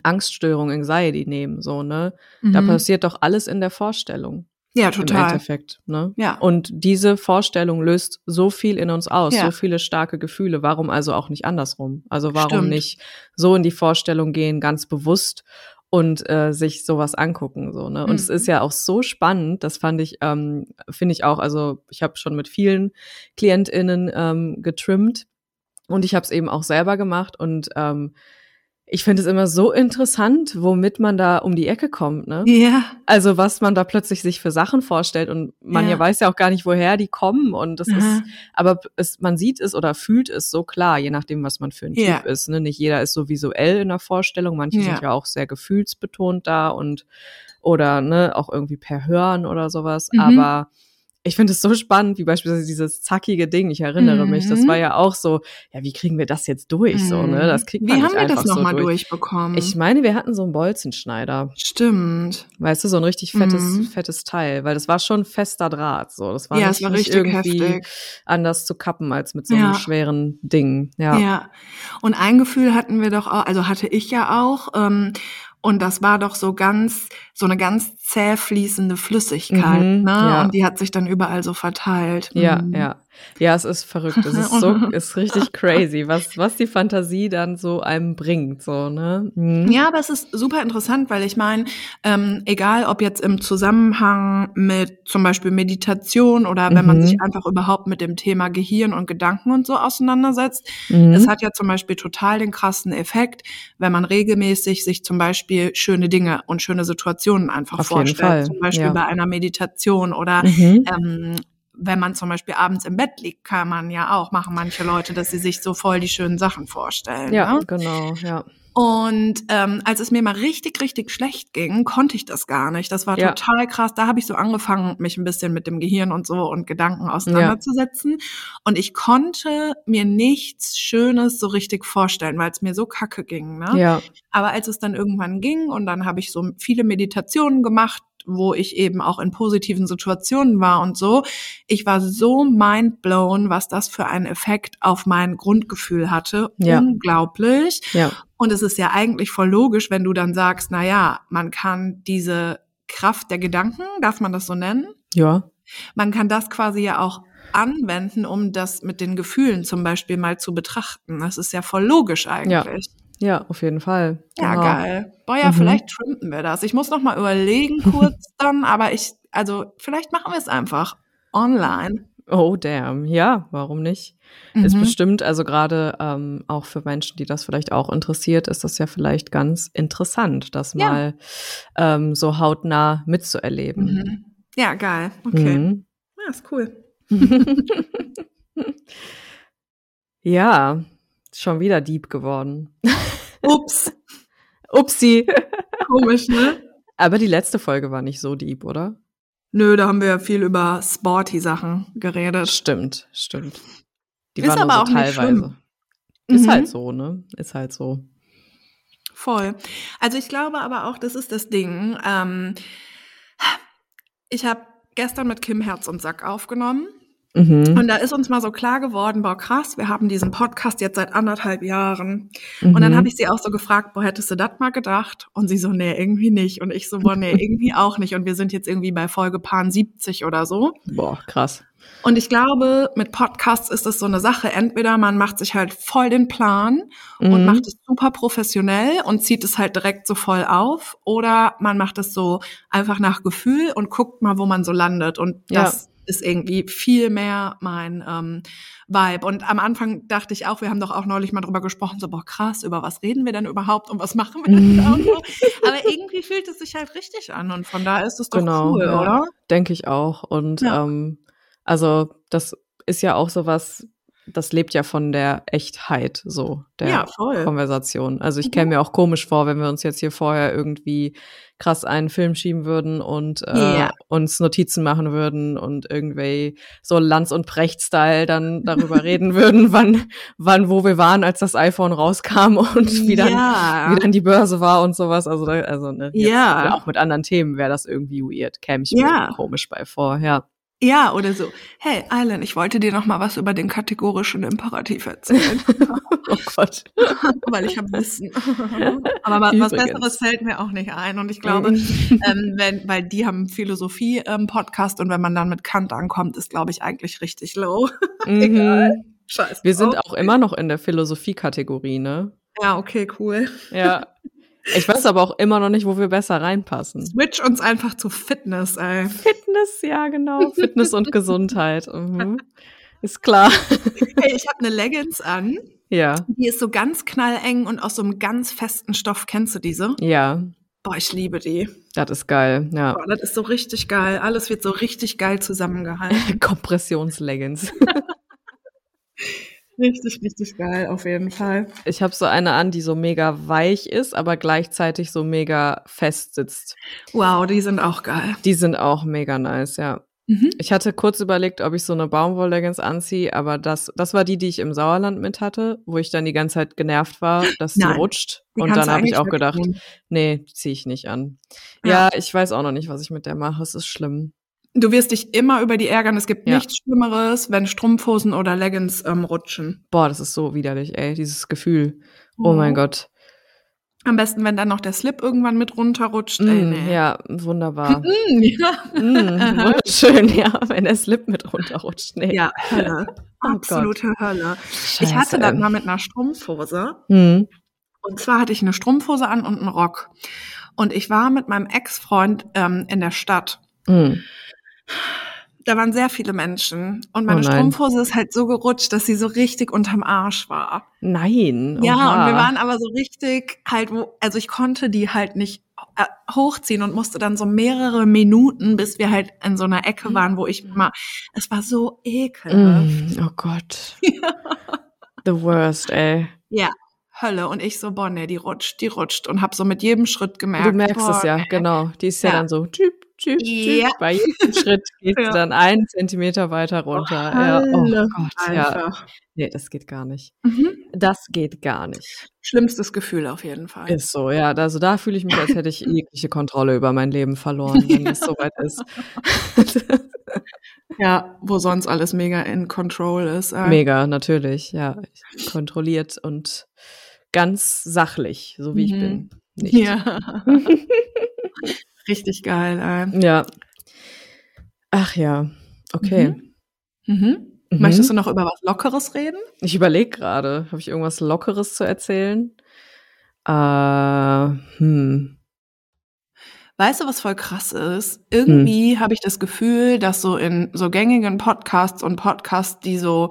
Angststörung, Anxiety nehmen, so, ne? Mhm. Da passiert doch alles in der Vorstellung. Ja, total. Im Endeffekt, ne? Ja. Und diese Vorstellung löst so viel in uns aus, ja. so viele starke Gefühle. Warum also auch nicht andersrum? Also warum Stimmt. nicht so in die Vorstellung gehen, ganz bewusst und äh, sich sowas angucken so ne und mhm. es ist ja auch so spannend das fand ich ähm, finde ich auch also ich habe schon mit vielen Klientinnen ähm, getrimmt Und ich habe es eben auch selber gemacht und ähm, ich finde es immer so interessant, womit man da um die Ecke kommt, ne? Ja. Also was man da plötzlich sich für Sachen vorstellt und man ja, Ja. weiß ja auch gar nicht, woher die kommen und das Aha. ist, aber es, man sieht es oder fühlt es so klar, je nachdem, was man für ein Ja. Typ ist. Ne? Nicht jeder ist so visuell in der Vorstellung, manche Ja. sind ja auch sehr gefühlsbetont da und oder ne auch irgendwie per Hören oder sowas. Mhm. Aber ich finde es so spannend, wie beispielsweise dieses zackige Ding. Ich erinnere mich, das Mhm. war ja auch so, ja, wie kriegen wir das jetzt durch? So, ne? Das kriegt man Wie haben wir das nochmal so durch. durchbekommen? Ich meine, wir hatten so einen Bolzenschneider. Stimmt. Weißt du, so ein richtig fettes, Mhm. fettes Teil, weil das war schon fester Draht. So, das war Ja, nicht, war nicht richtig irgendwie heftig. anders zu kappen als mit so einem Ja. schweren Ding. Ja. Ja. Und ein Gefühl hatten wir doch auch, also hatte ich ja auch, ähm, und das war doch so ganz, so eine ganz zäh fließende Flüssigkeit, Mhm, ne? ja. Und die hat sich dann überall so verteilt. Ja, Mhm. ja. Ja, es ist verrückt. Es ist so, ist richtig crazy, was, was die Fantasie dann so einem bringt, so, ne? Mhm. Ja, aber es ist super interessant, weil ich meine, ähm, egal ob jetzt im Zusammenhang mit zum Beispiel Meditation oder wenn man Mhm. sich einfach überhaupt mit dem Thema Gehirn und Gedanken und so auseinandersetzt, Mhm. es hat ja zum Beispiel total den krassen Effekt, wenn man regelmäßig sich zum Beispiel schöne Dinge und schöne Situationen einfach Auf vorstellt. Zum Beispiel ja. bei einer Meditation oder Mhm. ähm, wenn man zum Beispiel abends im Bett liegt, kann man ja auch, machen manche Leute, dass sie sich so voll die schönen Sachen vorstellen. Ja, ne? genau, ja. Und ähm, als es mir mal richtig, richtig schlecht ging, konnte ich das gar nicht. Das war Ja. total krass. Da habe ich so angefangen, mich ein bisschen mit dem Gehirn und so und Gedanken auseinanderzusetzen. Und ich konnte mir nichts Schönes so richtig vorstellen, weil es mir so kacke ging. Ne? Ja, Aber als es dann irgendwann ging und dann habe ich so viele Meditationen gemacht, wo ich eben auch in positiven Situationen war und so, ich war so mindblown, was das für einen Effekt auf mein Grundgefühl hatte. Ja. Unglaublich. ja, Und es ist ja eigentlich voll logisch, wenn du dann sagst, na ja, man kann diese Kraft der Gedanken, darf man das so nennen? ja, Man kann das quasi ja auch anwenden, um das mit den Gefühlen zum Beispiel mal zu betrachten. Das ist ja voll logisch eigentlich. ja, auf jeden Fall. Ja, Genau. geil. Boah, ja, Mhm. vielleicht trimpen wir das. Ich muss noch mal überlegen kurz dann, aber ich, also vielleicht machen wir es einfach online. Oh, damn. Ja, warum nicht? Ist Mhm. bestimmt, also gerade ähm, auch für Menschen, die das vielleicht auch interessiert, ist das ja vielleicht ganz interessant, das Ja. mal ähm, so hautnah mitzuerleben. Mhm. Ja, geil. Okay. Mhm. Ja, ist cool. ja, schon wieder Dieb geworden. Ups, Upsi. komisch, ne? Aber die letzte Folge war nicht so deep, oder? Nö, da haben wir ja viel über sporty Sachen geredet. Stimmt, stimmt. Die Ist war nur aber so auch teilweise. Ist Mhm. halt so, ne? Ist halt so. Voll. Also ich glaube aber auch, das ist das Ding. Ähm, ich habe gestern mit Kim Herz und Sack aufgenommen. Mhm. Und da ist uns mal so klar geworden, boah, krass, wir haben diesen Podcast jetzt seit anderthalb Jahren. Und dann Mhm. habe ich sie auch so gefragt, boah, hättest du das mal gedacht? Und sie so, nee, irgendwie nicht. Und ich so, boah, nee, irgendwie auch nicht. Und wir sind jetzt irgendwie bei Folge Paar 70 oder so. Boah, krass. Und ich glaube, mit Podcasts ist es so eine Sache. Entweder man macht sich halt voll den Plan und Mhm. macht es super professionell und zieht es halt direkt so voll auf. Oder man macht es so einfach nach Gefühl und guckt mal, wo man so landet. Und Ja. das ist irgendwie viel mehr mein ähm, Vibe. Und am Anfang dachte ich auch, wir haben doch auch neulich mal drüber gesprochen, so, boah, krass, über was reden wir denn überhaupt und was machen wir denn da und so. Aber irgendwie fühlt es sich halt richtig an und von da ist es doch Genau, cool, ja. oder? Denke ich auch. Und Ja. ähm, also das ist ja auch sowas, das lebt ja von der Echtheit so der Ja. Konversation. Also ich Mhm. käme mir auch komisch vor, wenn wir uns jetzt hier vorher irgendwie krass einen Film schieben würden und äh, Ja. uns Notizen machen würden und irgendwie so Lanz und Precht-Style dann darüber reden würden, wann, wann, wo wir waren, als das iPhone rauskam und wie dann, ja. wie dann die Börse war und sowas. Also, also ne, jetzt, Ja. auch mit anderen Themen wäre das irgendwie weird. Käme ich mir komisch bei vor, ja. Ja, oder so. Hey, Alan, ich wollte dir noch mal was über den kategorischen Imperativ erzählen, Oh Gott. weil ich habe Wissen. Aber wa- was Übrigens. Besseres fällt mir auch nicht ein. Und ich glaube, Mhm. ähm, wenn, weil die haben Philosophie-Podcast und wenn man dann mit Kant ankommt, ist, glaube ich, eigentlich richtig low. Mhm. Scheiße. Wir sind Oh. auch immer noch in der Philosophie-Kategorie, ne? Ja, okay, cool. Ja. Ich weiß aber auch immer noch nicht, wo wir besser reinpassen. Switch uns einfach zu Fitness, ey. Fitness, ja, genau. Fitness und Gesundheit. Mhm. Ist klar. Hey, ich habe eine Leggings an. Ja. Die ist so ganz knalleng und aus so einem ganz festen Stoff. Kennst du diese? Ja. Boah, ich liebe die. Das ist geil, ja. Boah, das ist so richtig geil. Alles wird so richtig geil zusammengehalten. Kompressionsleggings. richtig, richtig geil, auf jeden Fall. Ich habe so eine an, die so mega weich ist, aber gleichzeitig so mega fest sitzt. Wow, die sind auch geil. Die sind auch mega nice, ja. Mhm. Ich hatte kurz überlegt, ob ich so eine Baumwollleggings anziehe, aber das, das war die, die ich im Sauerland mit hatte, wo ich dann die ganze Zeit genervt war, dass die rutscht. die Und dann habe ich auch gedacht, nee, ziehe ich nicht an. Ja. Ja. ich weiß auch noch nicht, was ich mit der mache. Es ist schlimm. Du wirst dich immer über die ärgern. Es gibt Ja. nichts Schlimmeres, wenn Strumpfhosen oder Leggings ähm, rutschen. Boah, das ist so widerlich, ey, dieses Gefühl. Oh mein Mhm. Gott. Am besten, wenn dann noch der Slip irgendwann mit runterrutscht. Ey, Mm, nee. Ja, wunderbar. Mm, ja. mm, wunderschön, ja, wenn der Slip mit runterrutscht. Nee. ja, Hölle. Oh Absolute Hölle. Scheiße, Ich hatte das ey. mal mit einer Strumpfhose. Hm. Und zwar hatte ich eine Strumpfhose an und einen Rock. Und ich war mit meinem Ex-Freund ähm, in der Stadt. Hm. Da waren sehr viele Menschen. Und meine Oh. Strumpfhose ist halt so gerutscht, dass sie so richtig unterm Arsch war. Nein. Ja, oha. und wir waren aber so richtig halt, wo, also ich konnte die halt nicht äh, hochziehen und musste dann so mehrere Minuten, bis wir halt in so einer Ecke waren, wo ich mal, es war so ekelhaft. Mm, oh Gott. The worst, ey. Ja, Hölle. Und ich so, boah, nee, die rutscht, die rutscht. Und hab so mit jedem Schritt gemerkt. Du merkst boah, es ja, nee. genau. Die ist ja, Ja. dann so, tschüp, tschüp, Ja. Bei jedem Schritt geht Ja. sie dann einen Zentimeter weiter runter. ja. Hölle. Oh Gott, ja. Nee, das geht gar nicht. Mhm. Das geht gar nicht. Schlimmstes Gefühl auf jeden Fall. Ist so, ja. Also da fühle ich mich, als hätte ich jegliche Kontrolle über mein Leben verloren, wenn es soweit ist. Ja, wo sonst alles mega in control ist. äh. Mega, natürlich, ja. Kontrolliert und ganz sachlich, so wie ich Mhm. bin. Nicht. Ja. Richtig geil. Äh. Ja. Ach ja, okay. Mhm. Mhm. Mhm. Möchtest du noch über was Lockeres reden? Ich überlege gerade, habe ich irgendwas Lockeres zu erzählen? Äh, hm. Weißt du, was voll krass ist? Irgendwie habe ich das Gefühl, dass so in so gängigen Podcasts und Podcasts, die so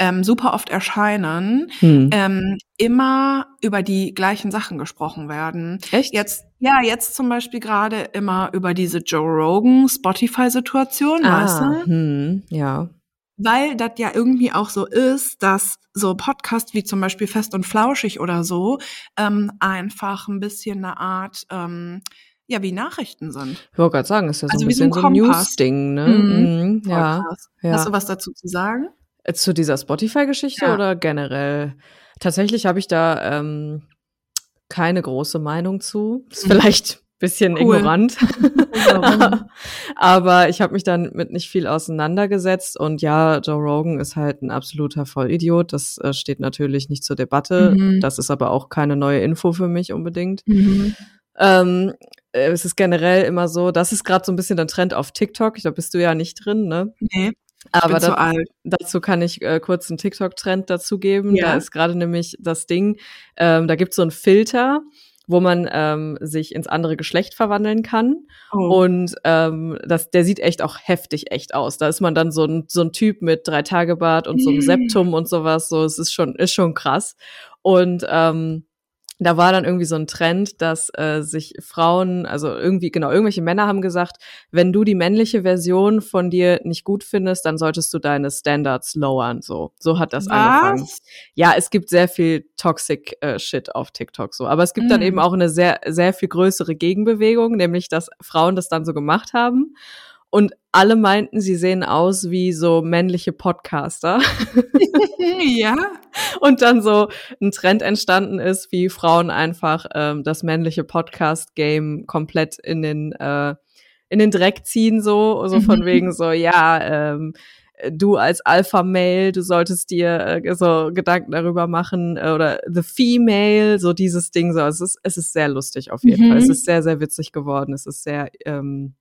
ähm, super oft erscheinen, hm. ähm, immer über die gleichen Sachen gesprochen werden. Echt? Jetzt, ja, jetzt zum Beispiel gerade immer über diese Joe Rogan Spotify-Situation, weißt ah, du? hm, ja. Weil das ja irgendwie auch so ist, dass so Podcasts wie zum Beispiel Fest und Flauschig oder so ähm, einfach ein bisschen eine Art, ähm, ja, wie Nachrichten sind. Ich wollte gerade sagen, ist ja so Also ein bisschen so ein. News-Ding, ne? Mhm. Mhm, ja. Hast du was dazu zu sagen? Äh, Zu dieser Spotify-Geschichte Ja. oder generell? Tatsächlich habe ich da ähm, keine große Meinung zu. Ist Mhm. vielleicht ein bisschen Cool. ignorant. Aber ich habe mich dann mit nicht viel auseinandergesetzt und ja, Joe Rogan ist halt ein absoluter Vollidiot. Das äh, steht natürlich nicht zur Debatte. Mhm. Das ist aber auch keine neue Info für mich unbedingt. Mhm. Ähm, äh, es ist generell immer so, das ist gerade so ein bisschen der Trend auf TikTok. Da bist du ja nicht drin, ne? Nee, Aber bin zu da, alt. dazu kann ich äh, kurz einen TikTok-Trend dazu geben. Ja. Da ist gerade nämlich das Ding, ähm, da gibt es so einen Filter, wo man ähm, sich ins andere Geschlecht verwandeln kann. Oh. Und ähm, das, der sieht echt auch heftig echt aus. Da ist man dann so ein, so ein Typ mit drei Tage Bart und so einem Mhm. Septum und sowas. So, es ist schon, ist schon krass. Und ähm, da war dann irgendwie so ein Trend, dass äh, sich Frauen, also irgendwie, genau, irgendwelche Männer haben gesagt, wenn du die männliche Version von dir nicht gut findest, dann solltest du deine Standards lowern. So, so hat das angefangen. Was? Ja, es gibt sehr viel Toxic äh, Shit auf TikTok so, aber es gibt dann Mm. eben auch eine sehr sehr viel größere Gegenbewegung, nämlich dass Frauen das dann so gemacht haben und alle meinten, sie sehen aus wie so männliche Podcaster ja. und dann so ein Trend entstanden ist, wie Frauen einfach ähm, das männliche Podcast Game komplett in den äh, in den Dreck ziehen so so von Mhm. wegen so ja ähm, du als Alpha Male, du solltest dir äh, so Gedanken darüber machen äh, oder the female, so dieses Ding so. Es ist es ist sehr lustig auf jeden Mhm. Fall. Es ist sehr sehr witzig geworden. Es ist sehr ähm,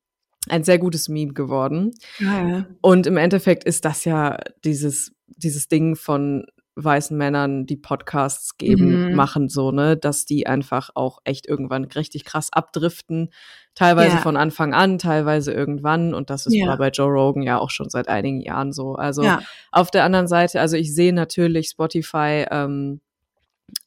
ein sehr gutes Meme geworden. Geil. Und im Endeffekt ist das ja dieses, dieses Ding von, weißen Männern, die Podcasts geben, Mhm. machen, so, ne, dass die einfach auch echt irgendwann richtig krass abdriften. Teilweise Ja. von Anfang an, teilweise irgendwann. Und das ist Ja. war bei Joe Rogan ja auch schon seit einigen Jahren so. Also Ja. auf der anderen Seite, also ich sehe natürlich Spotify, ähm,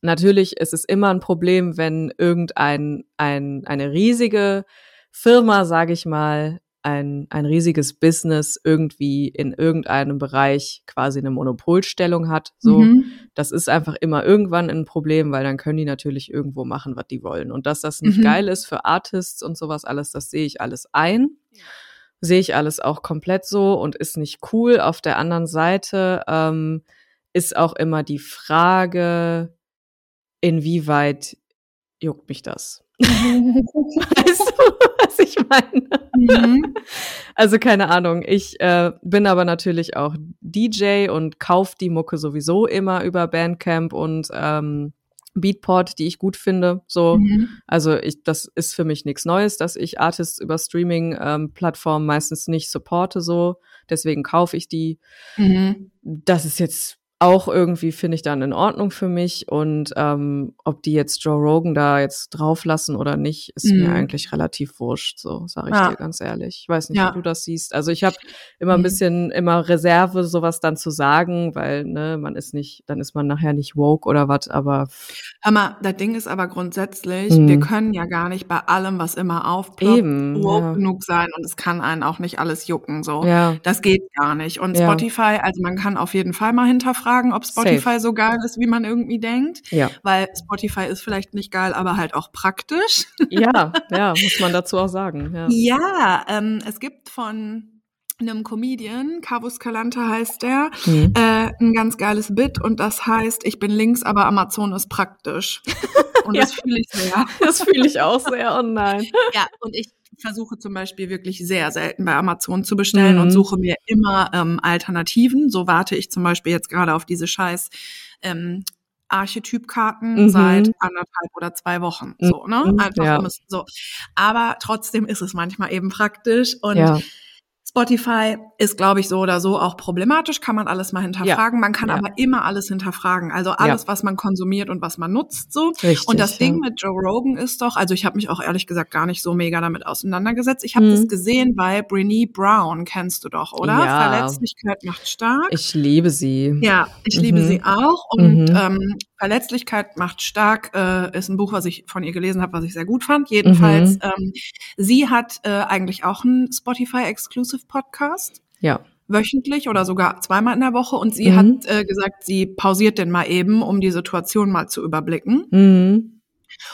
natürlich ist es immer ein Problem, wenn irgendein ein, eine riesige Firma, sage ich mal, ein, ein riesiges Business irgendwie in irgendeinem Bereich quasi eine Monopolstellung hat. So, Mhm. das ist einfach immer irgendwann ein Problem, weil dann können die natürlich irgendwo machen, was die wollen. Und dass das nicht Mhm. geil ist für Artists und sowas alles, das sehe ich alles ein. Sehe ich alles auch komplett so und ist nicht cool. Auf der anderen Seite ähm, ist auch immer die Frage, inwieweit juckt mich das? Weißt du, was ich meine? Mhm. Also keine Ahnung. Ich äh, bin aber natürlich auch DJ und kauf die Mucke sowieso immer über Bandcamp und ähm, Beatport, die ich gut finde. So, Mhm. also ich, das ist für mich nichts Neues, dass ich Artists über Streaming-Plattformen meistens nicht supporte. So, deswegen kaufe ich die. Mhm. Das ist jetzt auch irgendwie, finde ich, dann in Ordnung für mich. Und ähm, ob die jetzt Joe Rogan da jetzt drauflassen oder nicht, ist mir Mhm. eigentlich relativ wurscht, so sage ich Ja. dir ganz ehrlich. Ich weiß nicht, Ja. wie du das siehst. Also ich habe immer ein Mhm. bisschen immer Reserve, sowas dann zu sagen, weil, ne, man ist nicht, dann ist man nachher nicht woke oder was, aber Hör mal, das Ding ist aber grundsätzlich, Mhm. wir können ja gar nicht bei allem, was immer aufploppt, Eben, woke ja. genug sein und es kann einen auch nicht alles jucken, so. ja. Das geht gar nicht. Und. Spotify, also man kann auf jeden Fall mal hinterfragen, ob Spotify Safe. so geil ist, wie man irgendwie denkt. Ja. Weil Spotify ist vielleicht nicht geil, aber halt auch praktisch. Ja, ja, muss man dazu auch sagen. Ja. Ja, ähm, es gibt von einem Comedian, Carvus Calanta heißt der, Mhm. äh, ein ganz geiles Bit und das heißt, ich bin links, aber Amazon ist praktisch. Und Ja. das fühle ich sehr. Das fühle ich auch sehr. Oh nein. Ja, und ich versuche zum Beispiel wirklich sehr selten bei Amazon zu bestellen Mhm. und suche mir immer ähm, Alternativen. So warte ich zum Beispiel jetzt gerade auf diese scheiß ähm, Archetypkarten Mhm. seit anderthalb oder zwei Wochen. So, ne? Mhm, Einfach ja. um es so. Aber trotzdem ist es manchmal eben praktisch und Ja. Spotify ist, glaube ich, so oder so auch problematisch, kann man alles mal hinterfragen. Man kann ja. aber immer alles hinterfragen. Also alles, was man konsumiert und was man nutzt, so. Richtig. Und das Ding ja. mit Joe Rogan ist doch, also ich habe mich auch ehrlich gesagt gar nicht so mega damit auseinandergesetzt. Ich habe Mhm. das gesehen bei Brene Brown, kennst du doch, oder? Ja. Verletzlichkeit macht stark. Ich liebe sie. ja, ich liebe Mhm. sie auch. Und Mhm. ähm, Verletzlichkeit macht stark äh, ist ein Buch, was ich von ihr gelesen habe, was ich sehr gut fand. Jedenfalls, Mhm. ähm, sie hat äh, eigentlich auch einen Spotify-Exclusive Podcast Ja. wöchentlich oder sogar zweimal in der Woche und sie Mhm. hat äh, gesagt, sie pausiert den mal eben, um die Situation mal zu überblicken. Mhm.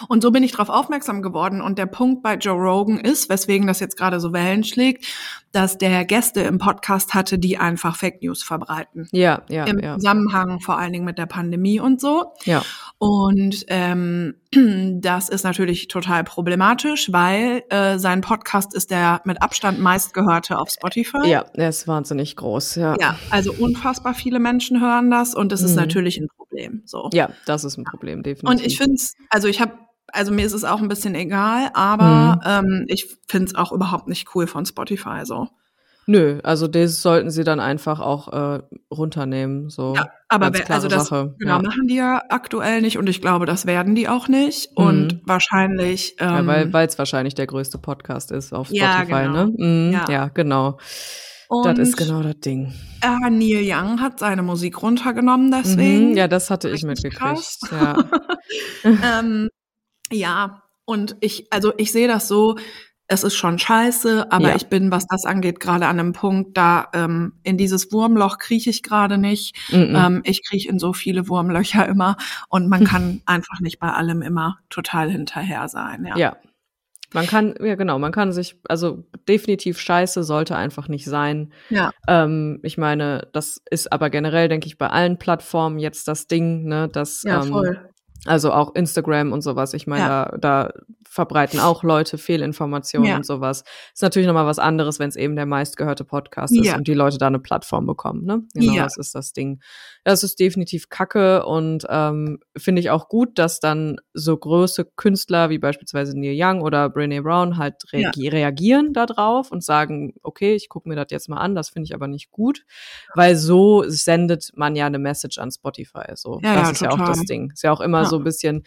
Und so bin ich darauf aufmerksam geworden. Und der Punkt bei Joe Rogan ist, weswegen das jetzt gerade so Wellen schlägt, dass der Gäste im Podcast hatte, die einfach Fake News verbreiten. Ja, ja, Im ja. Zusammenhang vor allen Dingen mit der Pandemie und so. Ja. Und ähm, das ist natürlich total problematisch, weil äh, sein Podcast ist der mit Abstand meistgehörte auf Spotify. Ja, er ist wahnsinnig groß, ja. Ja, also unfassbar viele Menschen hören das und das ist Mhm. natürlich ein Problem. So. Ja, das ist ein Problem, definitiv. Und ich finde es, also ich habe, also mir ist es auch ein bisschen egal, aber Mhm. ähm, ich finde es auch überhaupt nicht cool von Spotify so. Nö, also das sollten sie dann einfach auch äh, runternehmen. So. Ja, aber klare also das Sache, genau ja. machen die ja aktuell nicht und ich glaube, das werden die auch nicht und Mhm. wahrscheinlich. Ähm, Ja, weil weil es wahrscheinlich der größte Podcast ist auf Ja, Spotify, genau. ne? Mhm, Ja. ja. genau. und, Das ist genau das Ding. Äh, Neil Young hat seine Musik runtergenommen, deswegen. Mhm, ja, das hatte ich mitgekriegt. Ja. ähm, ja, und ich, also ich sehe das so, es ist schon scheiße, aber Ja. ich bin, was das angeht, gerade an einem Punkt, da ähm, in dieses Wurmloch krieche ich gerade nicht. Ähm, ich krieche in so viele Wurmlöcher immer und man kann einfach nicht bei allem immer total hinterher sein. Ja. ja. Man kann, ja genau, man kann sich, also definitiv scheiße sollte einfach nicht sein. Ja. Ähm, ich meine, das ist aber generell, denke ich, bei allen Plattformen jetzt das Ding, ne, dass Ja, ähm, voll. Also auch Instagram und sowas. Ich meine, ja. da, da verbreiten auch Leute Fehlinformationen ja. und sowas. Ist natürlich nochmal was anderes, wenn es eben der meistgehörte Podcast ist ja. und die Leute da eine Plattform bekommen. Ne? Genau, ja. das ist das Ding. Das ist definitiv Kacke und ähm, finde ich auch gut, dass dann so große Künstler wie beispielsweise Neil Young oder Brené Brown halt reagi reagieren darauf und sagen, okay, ich gucke mir das jetzt mal an, das finde ich aber nicht gut, weil so sendet man ja eine Message an Spotify. So, das ist total. ja auch das Ding. Ist ja auch immer so ein bisschen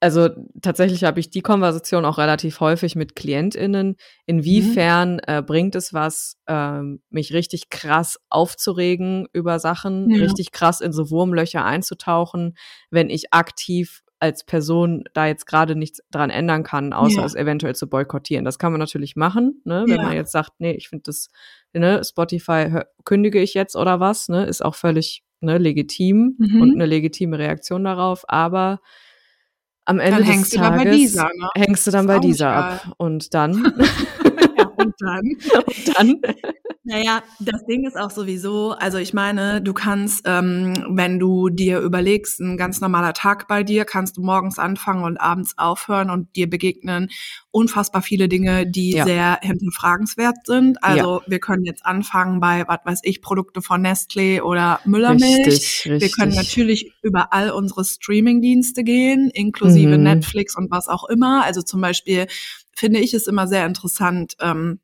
also tatsächlich habe ich die Konversation auch relativ häufig mit KlientInnen. Inwiefern mhm. äh, bringt es was, ähm, mich richtig krass aufzuregen über Sachen, ja. richtig krass in so Wurmlöcher einzutauchen, wenn ich aktiv als Person da jetzt gerade nichts dran ändern kann, außer ja. es eventuell zu boykottieren. Das kann man natürlich machen, ne? wenn ja. man jetzt sagt, nee, ich finde das, ne, Spotify kündige ich jetzt oder was, ne, ist auch völlig ne, legitim mhm. und eine legitime Reaktion darauf, aber am Ende dann des Tages dieser, ne? hängst du dann bei dieser ab. Und dann? und dann? und dann? Naja, das Ding ist auch sowieso, also ich meine, du kannst, ähm, wenn du dir überlegst, ein ganz normaler Tag bei dir, kannst du morgens anfangen und abends aufhören und dir begegnen unfassbar viele Dinge, die ja. sehr hinterfragenswert sind. Also ja. wir können jetzt anfangen bei, was weiß ich, Produkte von Nestlé oder Müllermilch. Richtig, richtig. Wir können natürlich über all unsere Streaming-Dienste gehen, inklusive mhm. Netflix und was auch immer. Also zum Beispiel finde ich es immer sehr interessant, ähm,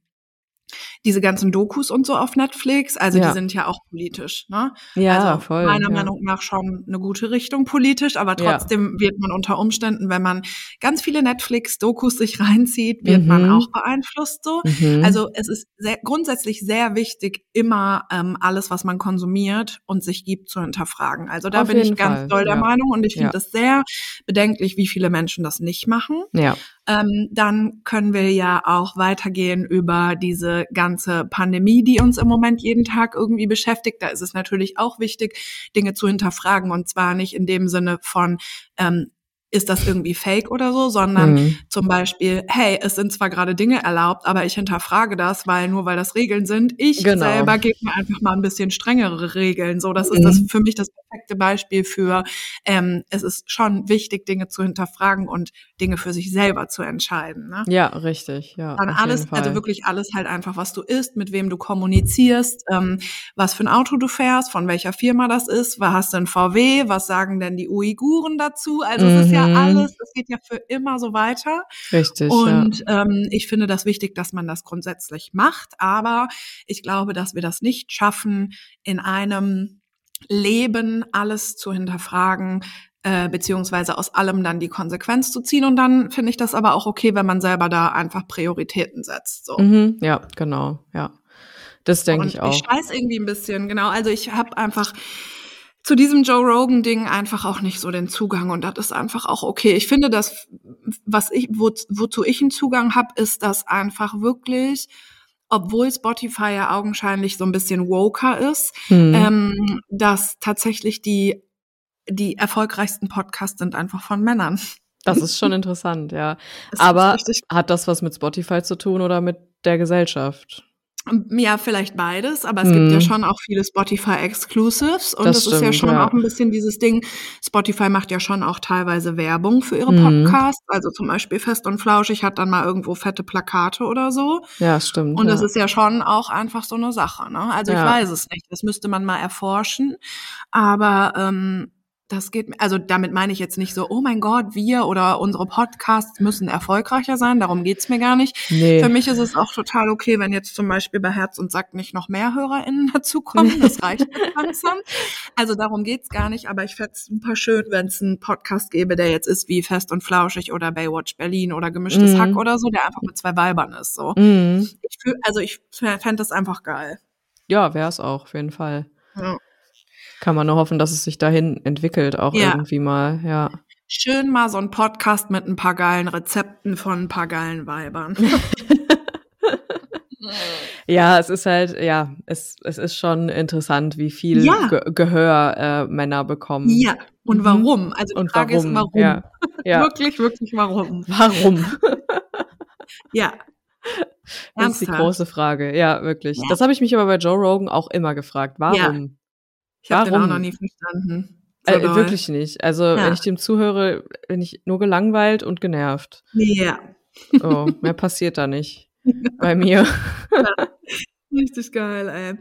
diese ganzen Dokus und so auf Netflix, also ja. die sind ja auch politisch, ne? Ja, also voll. Meiner ja. Meinung nach schon eine gute Richtung politisch, aber trotzdem ja. wird man unter Umständen, wenn man ganz viele Netflix-Dokus sich reinzieht, wird mhm. man auch beeinflusst so. Mhm. Also es ist sehr, grundsätzlich sehr wichtig, immer ähm, alles, was man konsumiert und sich gibt, zu hinterfragen. Also da auf bin ich ganz Fall. doll der Meinung und ich finde das sehr bedenklich, wie viele Menschen das nicht machen. Ja. Ähm, dann können wir ja auch weitergehen über diese ganze Pandemie, die uns im Moment jeden Tag irgendwie beschäftigt. Da ist es natürlich auch wichtig, Dinge zu hinterfragen und zwar nicht in dem Sinne von, ähm, ist das irgendwie fake oder so, sondern mhm. zum Beispiel, hey, es sind zwar gerade Dinge erlaubt, aber ich hinterfrage das, weil nur weil das Regeln sind, ich genau. selber gebe mir einfach mal ein bisschen strengere Regeln. So, das mhm. ist das für mich das perfekte Beispiel für, ähm, es ist schon wichtig, Dinge zu hinterfragen und Dinge für sich selber zu entscheiden. Ne? Ja, richtig, ja. Dann alles, also wirklich alles halt einfach, was du isst, mit wem du kommunizierst, ähm, was für ein Auto du fährst, von welcher Firma das ist, was hast du ein VW, was sagen denn die Uiguren dazu? Also mhm. es ist ja mhm. alles, es geht ja für immer so weiter. Richtig. Und ja. ähm, ich finde das wichtig, dass man das grundsätzlich macht, aber ich glaube, dass wir das nicht schaffen, in einem Leben alles zu hinterfragen, äh, beziehungsweise aus allem dann die Konsequenz zu ziehen. Und dann finde ich das aber auch okay, wenn man selber da einfach Prioritäten setzt. So. Mhm, ja, genau, ja. Das denke ich auch. Ich scheiß irgendwie ein bisschen, genau. Also ich habe einfach zu diesem Joe Rogan Ding einfach auch nicht so den Zugang und das ist einfach auch okay. Ich finde, dass was ich wo, wozu ich einen Zugang habe, ist das einfach wirklich obwohl Spotify ja augenscheinlich so ein bisschen woker ist, mhm. ähm, dass tatsächlich die die erfolgreichsten Podcasts sind einfach von Männern. Das ist schon interessant, ja. Aber hat das was mit Spotify zu tun oder mit der Gesellschaft? Ja, vielleicht beides, aber es hm. gibt ja mhm. schon auch viele Spotify-Exclusives und das, das stimmt, ist ja schon ja. auch ein bisschen dieses Ding. Spotify macht ja schon auch teilweise Werbung für ihre hm. Podcasts, also zum Beispiel Fest und Flauschig hat dann mal irgendwo fette Plakate oder so. Ja, stimmt. Und ja. das ist ja schon auch einfach so eine Sache. Ne? Also ja. ich weiß es nicht, das müsste man mal erforschen, aber ähm, das geht, also damit meine ich jetzt nicht so, oh mein Gott, wir oder unsere Podcasts müssen erfolgreicher sein, darum geht's mir gar nicht. Nee. Für mich ist es auch total okay, wenn jetzt zum Beispiel bei Herz und Sack nicht noch mehr HörerInnen dazukommen, das reicht langsam. Also darum geht's gar nicht, aber ich fände super schön, wenn es einen Podcast gäbe, der jetzt ist wie Fest und Flauschig oder Baywatch Berlin oder Gemischtes mm. Hack oder so, der einfach mit zwei Weibern ist, so. Mm. Ich fühl, also ich fände das einfach geil. Ja, wär's auch, auf jeden Fall. Ja. Kann man nur hoffen, dass es sich dahin entwickelt, auch ja. irgendwie mal, ja. Schön mal so ein Podcast mit ein paar geilen Rezepten von ein paar geilen Weibern. ja, es ist halt, ja, es, es ist schon interessant, wie viel ja. Ge Gehör äh, Männer bekommen. Ja, und mhm. warum? Also die und Frage warum? ist, warum? Ja. ja. wirklich, wirklich, warum? Warum? ja. Das Ernsthaft? ist die große Frage. Ja, wirklich. Ja. Das habe ich mich aber bei Joe Rogan auch immer gefragt. Warum? Ich habe den auch noch nie verstanden. So äh, wirklich nicht. Also Ja. wenn ich dem zuhöre, bin ich nur gelangweilt und genervt. Ja. Oh, mehr passiert da nicht bei mir. Richtig geil, ey.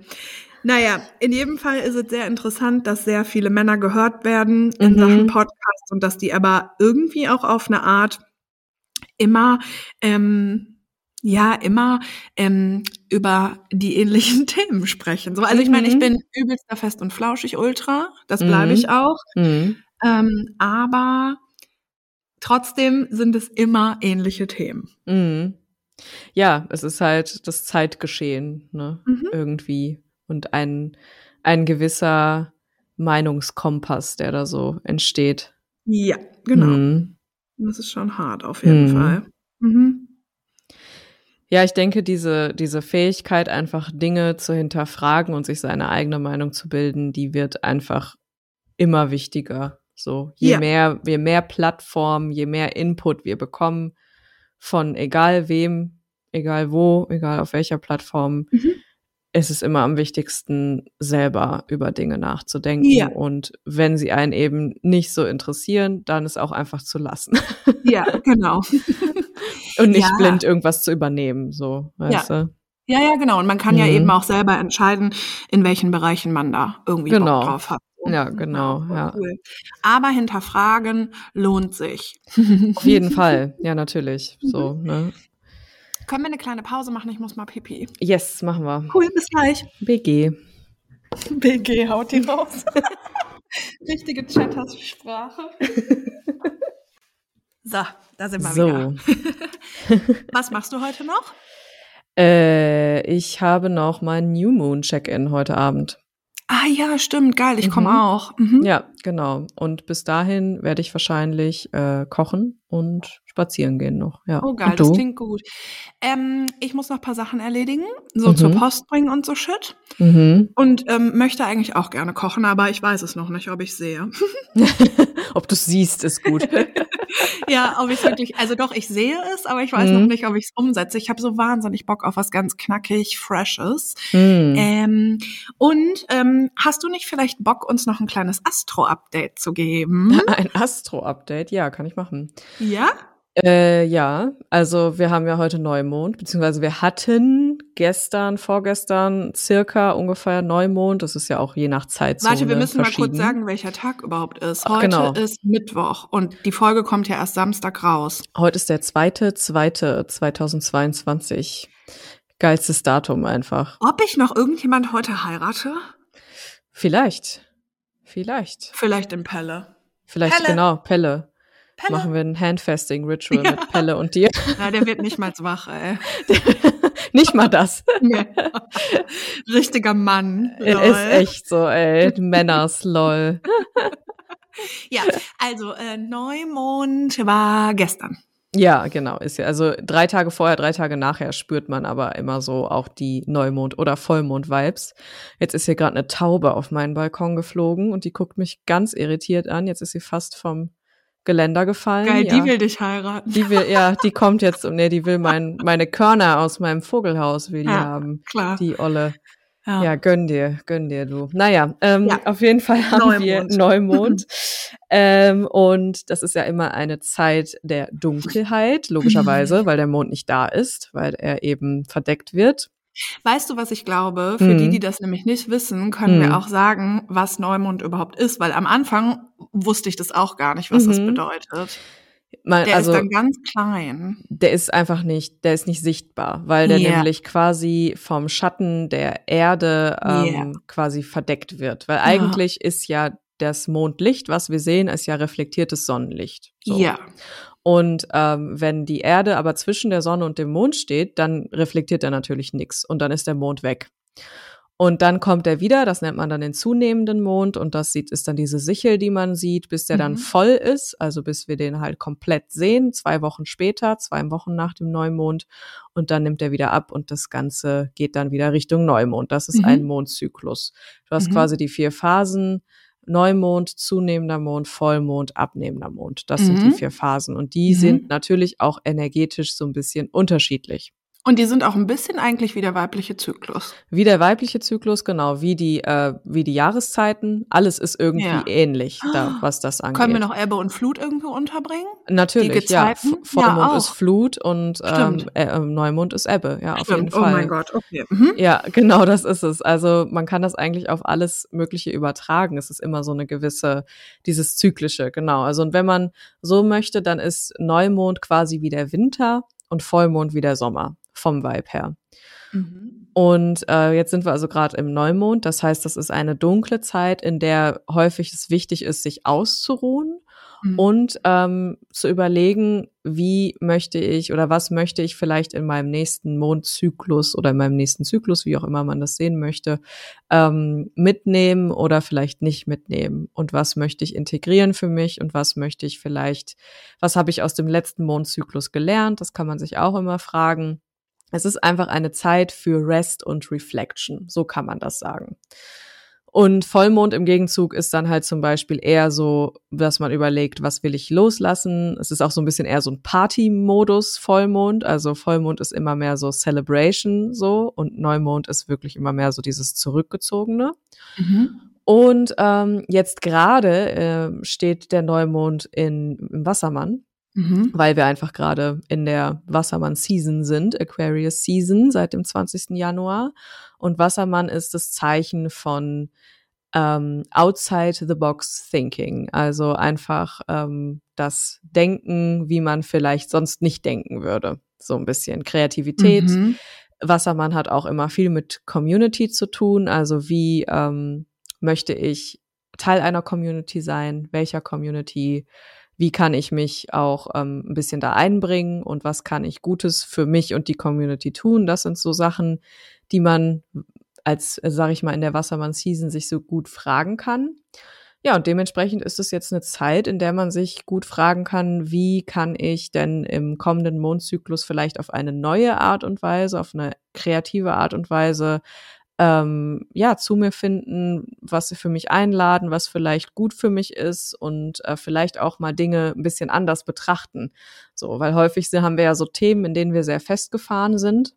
Naja, in jedem Fall ist es sehr interessant, dass sehr viele Männer gehört werden in Mhm. Sachen Podcast und dass die aber irgendwie auch auf eine Art immer, ähm, ja, immer ähm, über die ähnlichen Themen sprechen. So, also ich meine, ich Mhm. bin übelster fest und flauschig Ultra, das bleibe Mhm. ich auch. Mhm. Ähm, aber trotzdem sind es immer ähnliche Themen. Mhm. Ja, es ist halt das Zeitgeschehen, ne? Mhm. Irgendwie. Und ein, ein gewisser Meinungskompass, der da so entsteht. Ja, genau. Mhm. Das ist schon hart auf jeden. Fall. Mhm. Ja, ich denke, diese, diese Fähigkeit, einfach Dinge zu hinterfragen und sich seine eigene Meinung zu bilden, die wird einfach immer wichtiger. So, je Ja. mehr, je mehr Plattformen, je mehr Input wir bekommen von egal wem, egal wo, egal auf welcher Plattform, Mhm. ist es immer am wichtigsten, selber über Dinge nachzudenken. Ja. Und wenn sie einen eben nicht so interessieren, dann es auch einfach zu lassen. Ja, genau. Und nicht Ja. blind irgendwas zu übernehmen, so, weißt du? Ja, ja, genau. Und man kann ja Mhm. eben auch selber entscheiden, in welchen Bereichen man da irgendwie Genau. Bock drauf hat. Ja, genau, voll ja. Cool. Aber hinterfragen lohnt sich. Auf jeden Fall, ja, natürlich. Mhm. So, ne? Können wir eine kleine Pause machen? Ich muss mal pipi. Yes, machen wir. Cool, bis gleich. BG. BG haut die raus. Richtige Chattersprache. So, da sind wir So. wieder. Was machst du heute noch? Äh, ich habe noch mein New Moon Check-in heute Abend. Ah ja, stimmt, geil, ich komme Mhm. auch. Mhm. Ja, genau. Und bis dahin werde ich wahrscheinlich äh, kochen und spazieren gehen noch. Ja. Oh geil, das klingt gut. Ähm, ich muss noch ein paar Sachen erledigen, so Mhm. zur Post bringen und so Shit. Mhm. Und ähm, möchte eigentlich auch gerne kochen, aber ich weiß es noch nicht, ob ich sehe. Ob du siehst, ist gut. ja, ob ich wirklich, also doch, ich sehe es, aber ich weiß noch Mhm. nicht, ob ich es umsetze. Ich habe so wahnsinnig Bock auf was ganz knackig, freshes. Hm. Ähm, und ähm, hast du nicht vielleicht Bock, uns noch ein kleines Astro-Update zu geben? Ein Astro-Update, ja, kann ich machen. ja? Äh, ja, also wir haben ja heute Neumond, beziehungsweise wir hatten gestern, vorgestern circa ungefähr Neumond. Das ist ja auch je nach Zeitzone Warte, wir müssen mal kurz sagen, welcher Tag überhaupt ist. Ach, Heute genau. ist Mittwoch und die Folge kommt ja erst Samstag raus. Heute ist der zweite, zweite 2022. Geilstes Datum einfach. Ob ich noch irgendjemand heute heirate? Vielleicht. Vielleicht. Vielleicht in Pelle. Vielleicht, Pelle. genau, Pelle. Pelle? Machen wir ein Handfasting-Ritual Ja. mit Pelle und dir. Ja, der wird nicht mal wach, ey. Nicht mal das. Nee. Richtiger Mann. Lol. ist echt so, ey. Männers, lol. Ja, also äh, Neumond war gestern. Ja, genau, ist ja. Also drei Tage vorher, drei Tage nachher spürt man aber immer so auch die Neumond- oder Vollmond-Vibes. Jetzt ist hier gerade eine Taube auf meinen Balkon geflogen und die guckt mich ganz irritiert an. Jetzt ist sie fast vom Geländer gefallen. Geil, ja. die will dich heiraten. Die will, ja, die kommt jetzt und nee, die will mein, meine Körner aus meinem Vogelhaus will die Ja. haben. Klar. Die Olle. ja. Ja, gönn dir, gönn dir, du. Naja, ähm, Ja. auf jeden Fall haben wir Neumond. Neumond. ähm, und das ist ja immer eine Zeit der Dunkelheit, logischerweise, weil der Mond nicht da ist, weil er eben verdeckt wird. Weißt du, was ich glaube? Für Mhm. die, die das nämlich nicht wissen, können Mhm. wir auch sagen, was Neumond überhaupt ist, weil am Anfang wusste ich das auch gar nicht, was das Mhm. bedeutet. Man, Der also, ist dann ganz klein. der ist einfach nicht, der ist nicht sichtbar, weil der Ja. nämlich quasi vom Schatten der Erde ähm, Ja. quasi verdeckt wird. Weil eigentlich ist ja das Mondlicht, was wir sehen, ist ja reflektiertes Sonnenlicht. So. Ja. Und ähm, wenn die Erde aber zwischen der Sonne und dem Mond steht, dann reflektiert er natürlich nichts und dann ist der Mond weg. Und dann kommt er wieder, das nennt man dann den zunehmenden Mond und das sieht, ist dann diese Sichel, die man sieht, bis der dann Mhm. voll ist, also bis wir den halt komplett sehen, zwei Wochen später, zwei Wochen nach dem Neumond und dann nimmt er wieder ab und das Ganze geht dann wieder Richtung Neumond. Das ist Mhm. ein Mondzyklus. Du hast Mhm. quasi die vier Phasen, Neumond, zunehmender Mond, Vollmond, abnehmender Mond. Das sind die Mhm. vier Phasen und die Mhm. sind natürlich auch energetisch so ein bisschen unterschiedlich. Und die sind auch ein bisschen eigentlich wie der weibliche Zyklus. Wie der weibliche Zyklus, genau, wie die, äh, wie die Jahreszeiten. Alles ist irgendwie ja. ähnlich, da, was das angeht. Können wir noch Ebbe und Flut irgendwie unterbringen? Natürlich, ja. Vollmond ja, ist Flut und ähm, äh, Neumond ist Ebbe, ja, auf Stimmt. jeden Fall. Oh mein Gott, okay. Mhm. Ja, genau, das ist es. Also man kann das eigentlich auf alles Mögliche übertragen. Es ist immer so eine gewisse, dieses Zyklische, genau. Also und wenn man so möchte, dann ist Neumond quasi wie der Winter und Vollmond wie der Sommer vom Vibe her. Mhm. Und äh, jetzt sind wir also gerade im Neumond. Das heißt, das ist eine dunkle Zeit, in der häufig es wichtig ist, sich auszuruhen mhm. und ähm, zu überlegen, wie möchte ich oder was möchte ich vielleicht in meinem nächsten Mondzyklus oder in meinem nächsten Zyklus, wie auch immer man das sehen möchte, ähm, mitnehmen oder vielleicht nicht mitnehmen. Und was möchte ich integrieren für mich und was möchte ich vielleicht, was habe ich aus dem letzten Mondzyklus gelernt? Das kann man sich auch immer fragen. Es ist einfach eine Zeit für Rest und Reflection. So kann man das sagen. Und Vollmond im Gegenzug ist dann halt zum Beispiel eher so, dass man überlegt, was will ich loslassen. Es ist auch so ein bisschen eher so ein Party-Modus Vollmond. Also Vollmond ist immer mehr so Celebration so und Neumond ist wirklich immer mehr so dieses Zurückgezogene. Mhm. Und ähm, jetzt gerade äh, steht der Neumond in, im Wassermann mhm. weil wir einfach gerade in der Wassermann-Season sind, Aquarius-Season seit dem 20. Januar. Und Wassermann ist das Zeichen von ähm, outside the box thinking, also einfach ähm, das Denken, wie man vielleicht sonst nicht denken würde. So ein bisschen Kreativität. Mhm. Wassermann hat auch immer viel mit Community zu tun, also wie ähm, möchte ich Teil einer Community sein, welcher Community, wie kann ich mich auch ähm, ein bisschen da einbringen und was kann ich Gutes für mich und die Community tun. Das sind so Sachen, die man als, sage ich mal, in der Wassermann-Season sich so gut fragen kann. Ja, und dementsprechend ist es jetzt eine Zeit, in der man sich gut fragen kann, wie kann ich denn im kommenden Mondzyklus vielleicht auf eine neue Art und Weise, auf eine kreative Art und Weise ähm, ja, zu mir finden, was sie für mich einladen, was vielleicht gut für mich ist und äh, vielleicht auch mal Dinge ein bisschen anders betrachten. So, weil häufig haben wir ja so Themen, in denen wir sehr festgefahren sind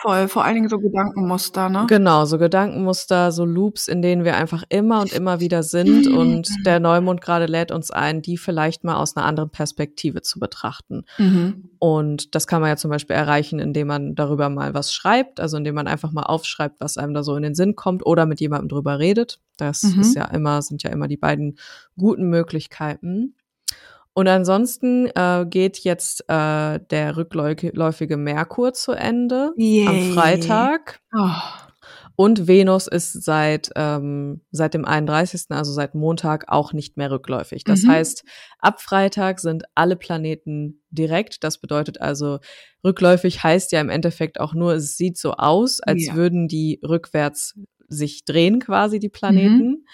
voll, vor allen Dingen so Gedankenmuster, ne? Genau, so Gedankenmuster, so Loops, in denen wir einfach immer und immer wieder sind und der Neumond gerade lädt uns ein, die vielleicht mal aus einer anderen Perspektive zu betrachten. Mhm. Und das kann man ja zum Beispiel erreichen, indem man darüber mal was schreibt, also indem man einfach mal aufschreibt, was einem da so in den Sinn kommt oder mit jemandem drüber redet. Das mhm. ist ja immer, sind ja immer die beiden guten Möglichkeiten. Und ansonsten äh, geht jetzt äh, der rückläufige Merkur zu Ende Yay. am Freitag. Oh. Und Venus ist seit, ähm, seit dem 31., also seit Montag, auch nicht mehr rückläufig. Das mhm. heißt, ab Freitag sind alle Planeten direkt. Das bedeutet also, rückläufig heißt ja im Endeffekt auch nur, es sieht so aus, als ja. würden die rückwärts sich drehen, quasi die Planeten. Mhm.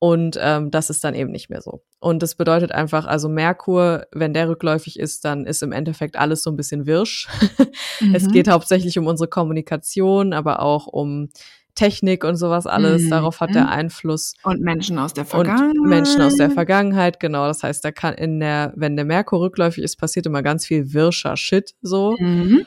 Und ähm, das ist dann eben nicht mehr so. Und das bedeutet einfach, also Merkur, wenn der rückläufig ist, dann ist im Endeffekt alles so ein bisschen wirsch. mhm. Es geht hauptsächlich um unsere Kommunikation, aber auch um Technik und sowas alles. Mhm. Darauf hat der Einfluss. Und Menschen aus der Vergangenheit. Und Menschen aus der Vergangenheit, genau. Das heißt, da kann in der, wenn der Merkur rückläufig ist, passiert immer ganz viel wirscher Shit so. Mhm.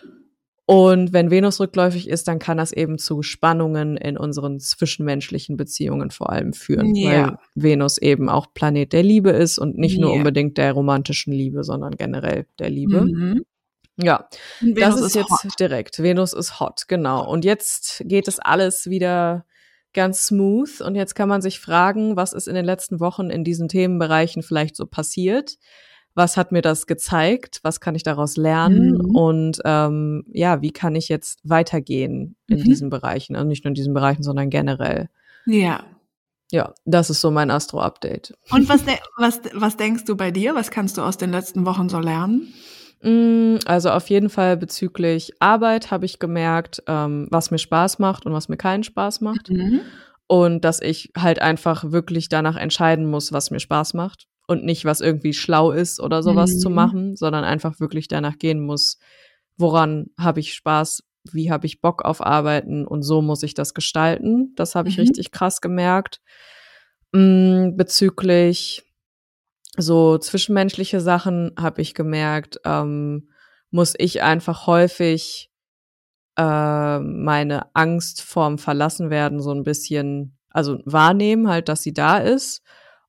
Und wenn Venus rückläufig ist, dann kann das eben zu Spannungen in unseren zwischenmenschlichen Beziehungen vor allem führen, ja. weil Venus eben auch Planet der Liebe ist und nicht ja. nur unbedingt der romantischen Liebe, sondern generell der Liebe. Mhm. Ja, das ist, ist jetzt hot. direkt. Venus ist hot, genau. Und jetzt geht es alles wieder ganz smooth. Und jetzt kann man sich fragen, was ist in den letzten Wochen in diesen Themenbereichen vielleicht so passiert? Was hat mir das gezeigt, was kann ich daraus lernen mhm. und ähm, ja, wie kann ich jetzt weitergehen in mhm. diesen Bereichen, also nicht nur in diesen Bereichen, sondern generell. Ja. Ja, das ist so mein Astro-Update. Und was, was, was denkst du bei dir? Was kannst du aus den letzten Wochen so lernen? Mm, also auf jeden Fall bezüglich Arbeit habe ich gemerkt, ähm, was mir Spaß macht und was mir keinen Spaß macht. Mhm. Und dass ich halt einfach wirklich danach entscheiden muss, was mir Spaß macht und nicht, was irgendwie schlau ist oder sowas mhm. zu machen, sondern einfach wirklich danach gehen muss, woran habe ich Spaß, wie habe ich Bock auf Arbeiten und so muss ich das gestalten. Das habe ich mhm. richtig krass gemerkt. Mhm, bezüglich so zwischenmenschliche Sachen habe ich gemerkt, ähm, muss ich einfach häufig äh, meine Angst vorm Verlassenwerden so ein bisschen, also wahrnehmen halt, dass sie da ist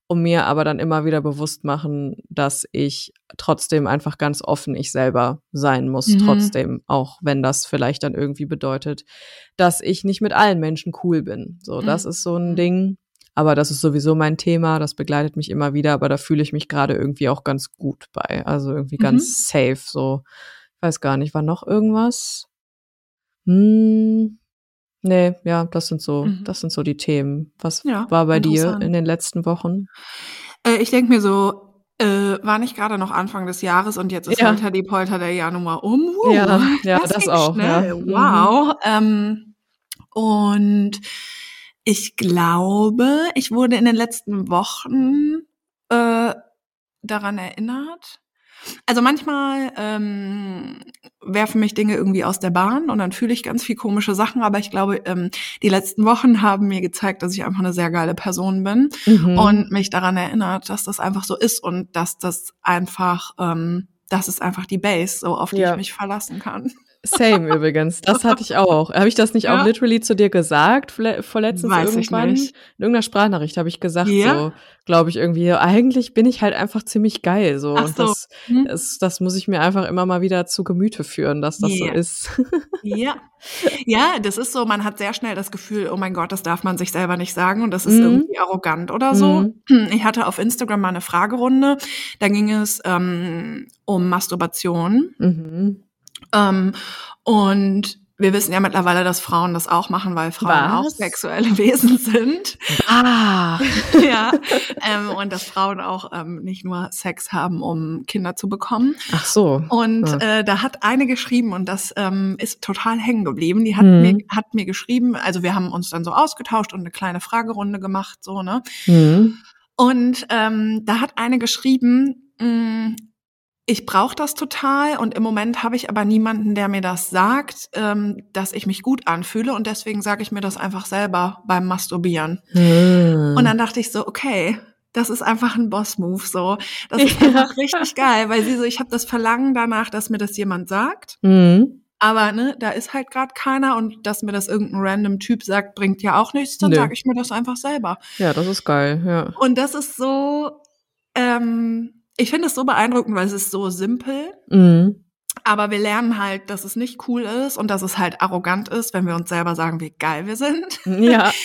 und mir aber dann immer wieder bewusst machen, dass ich trotzdem einfach ganz offen ich selber sein muss, mhm. trotzdem, auch wenn das vielleicht dann irgendwie bedeutet, dass ich nicht mit allen Menschen cool bin. So, das mhm. ist so ein mhm. Ding. Aber das ist sowieso mein Thema, das begleitet mich immer wieder, aber da fühle ich mich gerade irgendwie auch ganz gut bei. Also irgendwie ganz mhm. safe. So, ich weiß gar nicht, war noch irgendwas? Hm, nee, ja, das sind so, mhm. das sind so die Themen. Was ja, war bei dir in den letzten Wochen? Äh, ich denke mir so, äh, war nicht gerade noch Anfang des Jahres und jetzt ist ja. Holter die Polter der Januar um. Uh, ja, ja, das, das auch. Schnell. Ja. Mhm. Wow. Ähm, und ich glaube, ich wurde in den letzten Wochen äh, daran erinnert, also manchmal ähm, werfen mich Dinge irgendwie aus der Bahn und dann fühle ich ganz viel komische Sachen, aber ich glaube, ähm, die letzten Wochen haben mir gezeigt, dass ich einfach eine sehr geile Person bin mhm. und mich daran erinnert, dass das einfach so ist und dass das einfach, ähm, das ist einfach die Base, so auf die ja. ich mich verlassen kann. Same übrigens. Das hatte ich auch. Habe ich das nicht ja. auch literally zu dir gesagt, vorletztens Weiß irgendwann? In irgendeiner Sprachnachricht habe ich gesagt, ja. so, glaube ich irgendwie, eigentlich bin ich halt einfach ziemlich geil, so. Ach so. das, hm. das, das muss ich mir einfach immer mal wieder zu Gemüte führen, dass das yeah. so ist. ja. Ja, das ist so, man hat sehr schnell das Gefühl, oh mein Gott, das darf man sich selber nicht sagen und das ist mhm. irgendwie arrogant oder so. Mhm. Ich hatte auf Instagram mal eine Fragerunde, da ging es ähm, um Masturbation. Mhm. Ähm, und wir wissen ja mittlerweile, dass Frauen das auch machen, weil Frauen Was? auch sexuelle Wesen sind. Ah. ja. Ähm, und dass Frauen auch ähm, nicht nur Sex haben, um Kinder zu bekommen. Ach so. Und ja. äh, da hat eine geschrieben und das ähm, ist total hängen geblieben. Die hat, mhm. mir, hat mir geschrieben, also wir haben uns dann so ausgetauscht und eine kleine Fragerunde gemacht, so, ne? Mhm. Und ähm, da hat eine geschrieben, mh, mm, ich brauche das total und im Moment habe ich aber niemanden, der mir das sagt, ähm, dass ich mich gut anfühle und deswegen sage ich mir das einfach selber beim Masturbieren. Hm. Und dann dachte ich so, okay, das ist einfach ein Boss-Move so. Das ist ja. einfach richtig geil, weil sie so, ich habe das Verlangen danach, dass mir das jemand sagt. Mhm. Aber ne, da ist halt gerade keiner und dass mir das irgendein random Typ sagt, bringt ja auch nichts, dann sage ich mir das einfach selber. Ja, das ist geil, ja. Und das ist so, ähm, ich finde es so beeindruckend, weil es ist so simpel. Mhm. Aber wir lernen halt, dass es nicht cool ist und dass es halt arrogant ist, wenn wir uns selber sagen, wie geil wir sind. Ja.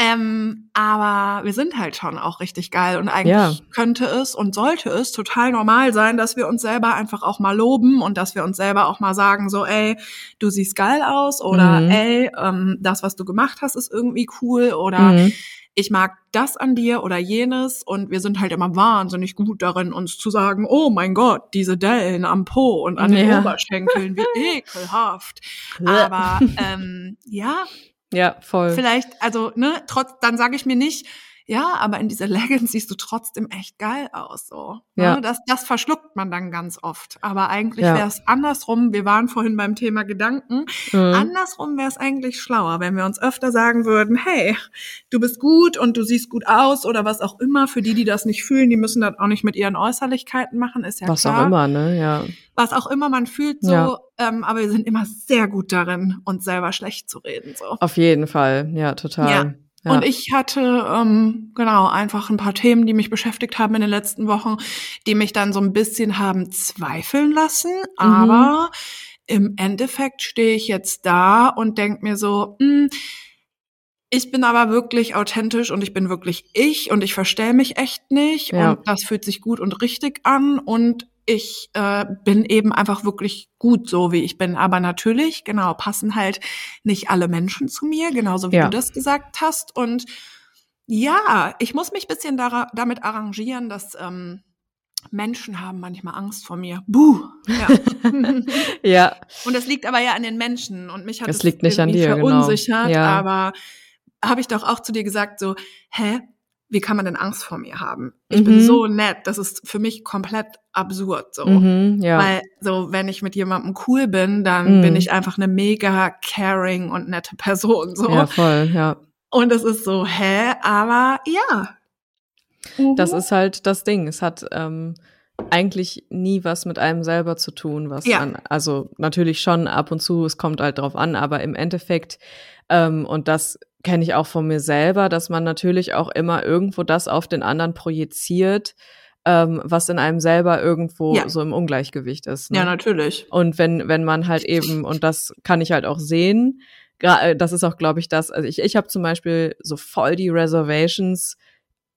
ähm, aber wir sind halt schon auch richtig geil und eigentlich ja. könnte es und sollte es total normal sein, dass wir uns selber einfach auch mal loben und dass wir uns selber auch mal sagen, so, ey, du siehst geil aus oder mhm. ey, ähm, das, was du gemacht hast, ist irgendwie cool oder mhm ich mag das an dir oder jenes und wir sind halt immer wahnsinnig gut darin, uns zu sagen, oh mein Gott, diese Dellen am Po und an den ja. Oberschenkeln, wie ekelhaft. Aber ähm, ja. Ja, voll. Vielleicht, also, ne, trotz, dann sage ich mir nicht, ja, aber in dieser Leggings siehst du trotzdem echt geil aus. So. Ne? Ja. Das, das verschluckt man dann ganz oft. Aber eigentlich ja. wäre es andersrum, wir waren vorhin beim Thema Gedanken, mhm. andersrum wäre es eigentlich schlauer, wenn wir uns öfter sagen würden, hey, du bist gut und du siehst gut aus oder was auch immer. Für die, die das nicht fühlen, die müssen das auch nicht mit ihren Äußerlichkeiten machen, ist ja was klar. Was auch immer, ne? Ja. Was auch immer man fühlt, so. Ja. Ähm, aber wir sind immer sehr gut darin, uns selber schlecht zu reden. So. Auf jeden Fall, ja, total. Ja. Ja. Und ich hatte ähm, genau einfach ein paar Themen, die mich beschäftigt haben in den letzten Wochen, die mich dann so ein bisschen haben zweifeln lassen. Mhm. Aber im Endeffekt stehe ich jetzt da und denk mir so, mh, hm, ich bin aber wirklich authentisch und ich bin wirklich ich und ich verstell mich echt nicht ja. und das fühlt sich gut und richtig an und ich äh, bin eben einfach wirklich gut so, wie ich bin. Aber natürlich, genau, passen halt nicht alle Menschen zu mir, genauso wie ja. du das gesagt hast. Und ja, ich muss mich bisschen da, damit arrangieren, dass ähm, Menschen haben manchmal Angst vor mir. Buh. Ja. ja. Und das liegt aber ja an den Menschen und mich hat es liegt nicht an dir, genau. verunsichert. Genau. Ja. Aber habe ich doch auch zu dir gesagt, so, hä, wie kann man denn Angst vor mir haben? Ich mhm. bin so nett, das ist für mich komplett absurd so. Mhm, ja. Weil so, wenn ich mit jemandem cool bin, dann mhm. bin ich einfach eine mega caring und nette Person so. Ja, voll, ja. Und es ist so, hä, aber ja. Das mhm. ist halt das Ding. Es hat ähm, eigentlich nie was mit einem selber zu tun, was ja. man, also natürlich schon ab und zu, es kommt halt drauf an, aber im Endeffekt, ähm, und das kenne ich auch von mir selber, dass man natürlich auch immer irgendwo das auf den anderen projiziert, ähm, was in einem selber irgendwo ja. so im Ungleichgewicht ist. Ne? Ja, natürlich. Und wenn, wenn man halt eben, und das kann ich halt auch sehen, äh, das ist auch, glaube ich, das, also ich, ich habe zum Beispiel so voll die Reservations,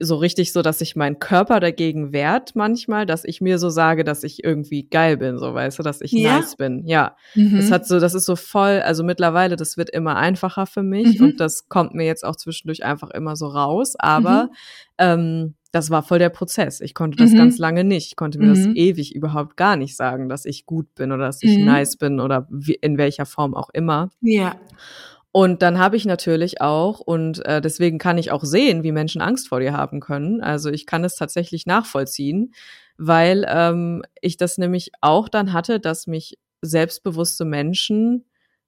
so richtig so, dass sich mein Körper dagegen wehrt manchmal, dass ich mir so sage, dass ich irgendwie geil bin, so weißt du, dass ich ja? nice bin. Ja. Mhm. Das hat so, das ist so voll, also mittlerweile, das wird immer einfacher für mich mhm. und das kommt mir jetzt auch zwischendurch einfach immer so raus. Aber mhm. ähm, das war voll der Prozess. Ich konnte das mhm. ganz lange nicht. Ich konnte mir mhm. das ewig überhaupt gar nicht sagen, dass ich gut bin oder dass ich mhm. nice bin oder wie, in welcher Form auch immer. Ja. Und dann habe ich natürlich auch, und äh, deswegen kann ich auch sehen, wie Menschen Angst vor dir haben können. Also ich kann es tatsächlich nachvollziehen, weil ähm, ich das nämlich auch dann hatte, dass mich selbstbewusste Menschen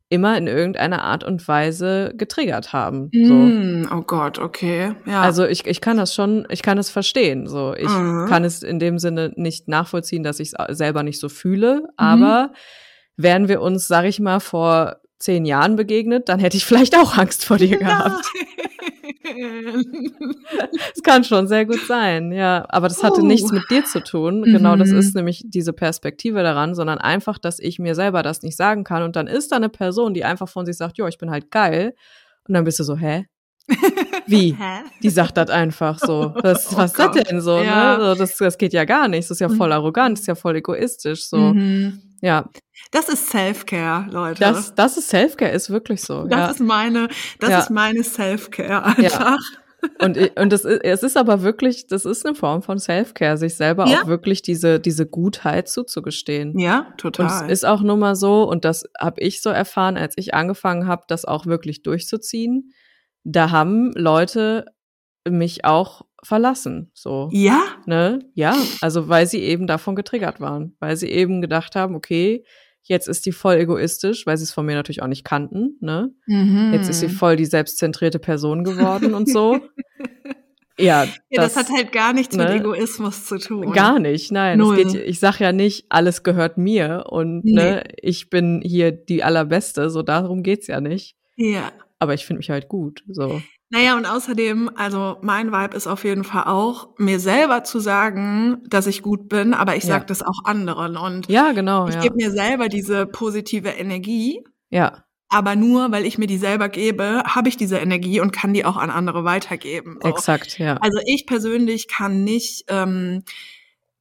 immer in irgendeiner Art und Weise getriggert haben. So. Mm, oh Gott, okay. Ja. Also ich, ich kann das schon, ich kann es verstehen. So, ich mhm. kann es in dem Sinne nicht nachvollziehen, dass ich es selber nicht so fühle. Mhm. Aber wären wir uns, sag ich mal, vor zehn Jahren begegnet, dann hätte ich vielleicht auch Angst vor dir gehabt. Es kann schon sehr gut sein, ja. Aber das hatte uh. nichts mit dir zu tun. Mhm. Genau, das mhm. ist nämlich diese Perspektive daran, sondern einfach, dass ich mir selber das nicht sagen kann. Und dann ist da eine Person, die einfach von sich sagt, jo, ich bin halt geil. Und dann bist du so, hä? Wie? Hä? Die sagt das einfach so. Das, oh was ist das denn so? Ne? Ja. Ne? Das, das geht ja gar nicht. Das ist ja voll mhm. arrogant, das ist ja voll egoistisch. So. Mhm. Ja. Das ist Self-Care, Leute. Das, das ist Self-Care, ist wirklich so. Das ja. ist meine, das ja. ist meine Self-Care einfach. Ja. Und, und das ist, es ist aber wirklich, das ist eine Form von Self-Care, sich selber auch wirklich diese, diese Gutheit zuzugestehen. Ja, total. Und es ist auch nur mal so, und das habe ich so erfahren, als ich angefangen habe, das auch wirklich durchzuziehen. Da haben Leute mich auch verlassen. So. Ja? Ne? Ja, also weil sie eben davon getriggert waren. Weil sie eben gedacht haben, okay, jetzt ist die voll egoistisch, weil sie es von mir natürlich auch nicht kannten, ne? Mhm. Jetzt ist sie voll die selbstzentrierte Person geworden und so. Ja, ja das, das, hat halt gar nichts ne? mit Egoismus zu tun. Gar nicht, nein. Geht, ich sag ja nicht, alles gehört mir und nee. ne, ich bin hier die allerbeste, so darum geht's ja nicht. Ja. Aber ich finde mich halt gut, so. Naja, und außerdem, also mein Vibe ist auf jeden Fall auch, mir selber zu sagen, dass ich gut bin, aber ich sage ja. das auch anderen. Und ja, genau. Ich ja. gebe mir selber diese positive Energie. Ja. Aber nur, weil ich mir die selber gebe, habe ich diese Energie und kann die auch an andere weitergeben. So. Exakt, ja. Also ich persönlich kann nicht ähm,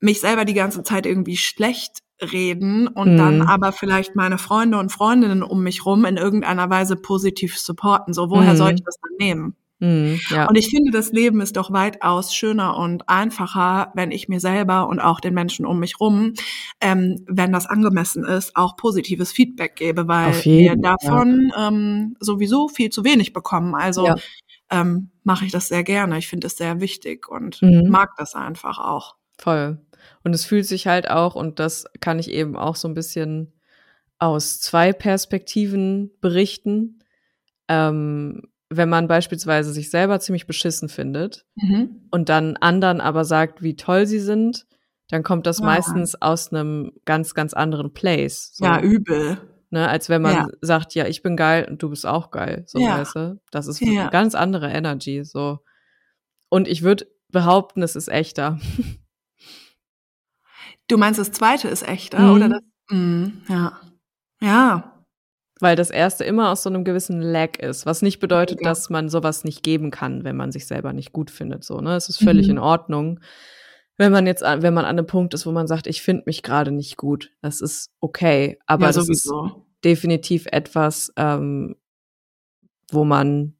mich selber die ganze Zeit irgendwie schlecht reden und mhm. dann aber vielleicht meine Freunde und Freundinnen um mich rum in irgendeiner Weise positiv supporten. So, woher mhm. soll ich das dann nehmen? Mhm, ja. Und ich finde, das Leben ist doch weitaus schöner und einfacher, wenn ich mir selber und auch den Menschen um mich rum, ähm, wenn das angemessen ist, auch positives Feedback gebe, weil wir davon ja. ähm, sowieso viel zu wenig bekommen. Also ja. ähm, mache ich das sehr gerne. Ich finde es sehr wichtig und mhm. mag das einfach auch. Voll. Und es fühlt sich halt auch, und das kann ich eben auch so ein bisschen aus zwei Perspektiven berichten. Ähm, wenn man beispielsweise sich selber ziemlich beschissen findet mhm. und dann anderen aber sagt, wie toll sie sind, dann kommt das ja. meistens aus einem ganz, ganz anderen Place. So. Ja, übel. Ne, als wenn man ja. sagt, ja, ich bin geil und du bist auch geil. So, ja. weißt du? Das ist eine ganz andere Energy. So. Und ich würde behaupten, es ist echter. Du meinst, das zweite ist echter, mhm. oder das? Mhm, ja. Ja, weil das erste immer aus so einem gewissen Lag ist, was nicht bedeutet, ja. dass man sowas nicht geben kann, wenn man sich selber nicht gut findet. So, ne? Es ist völlig mhm. in Ordnung. Wenn man jetzt, wenn man an einem Punkt ist, wo man sagt, ich finde mich gerade nicht gut, das ist okay. Aber ja, das ist definitiv etwas, ähm, wo man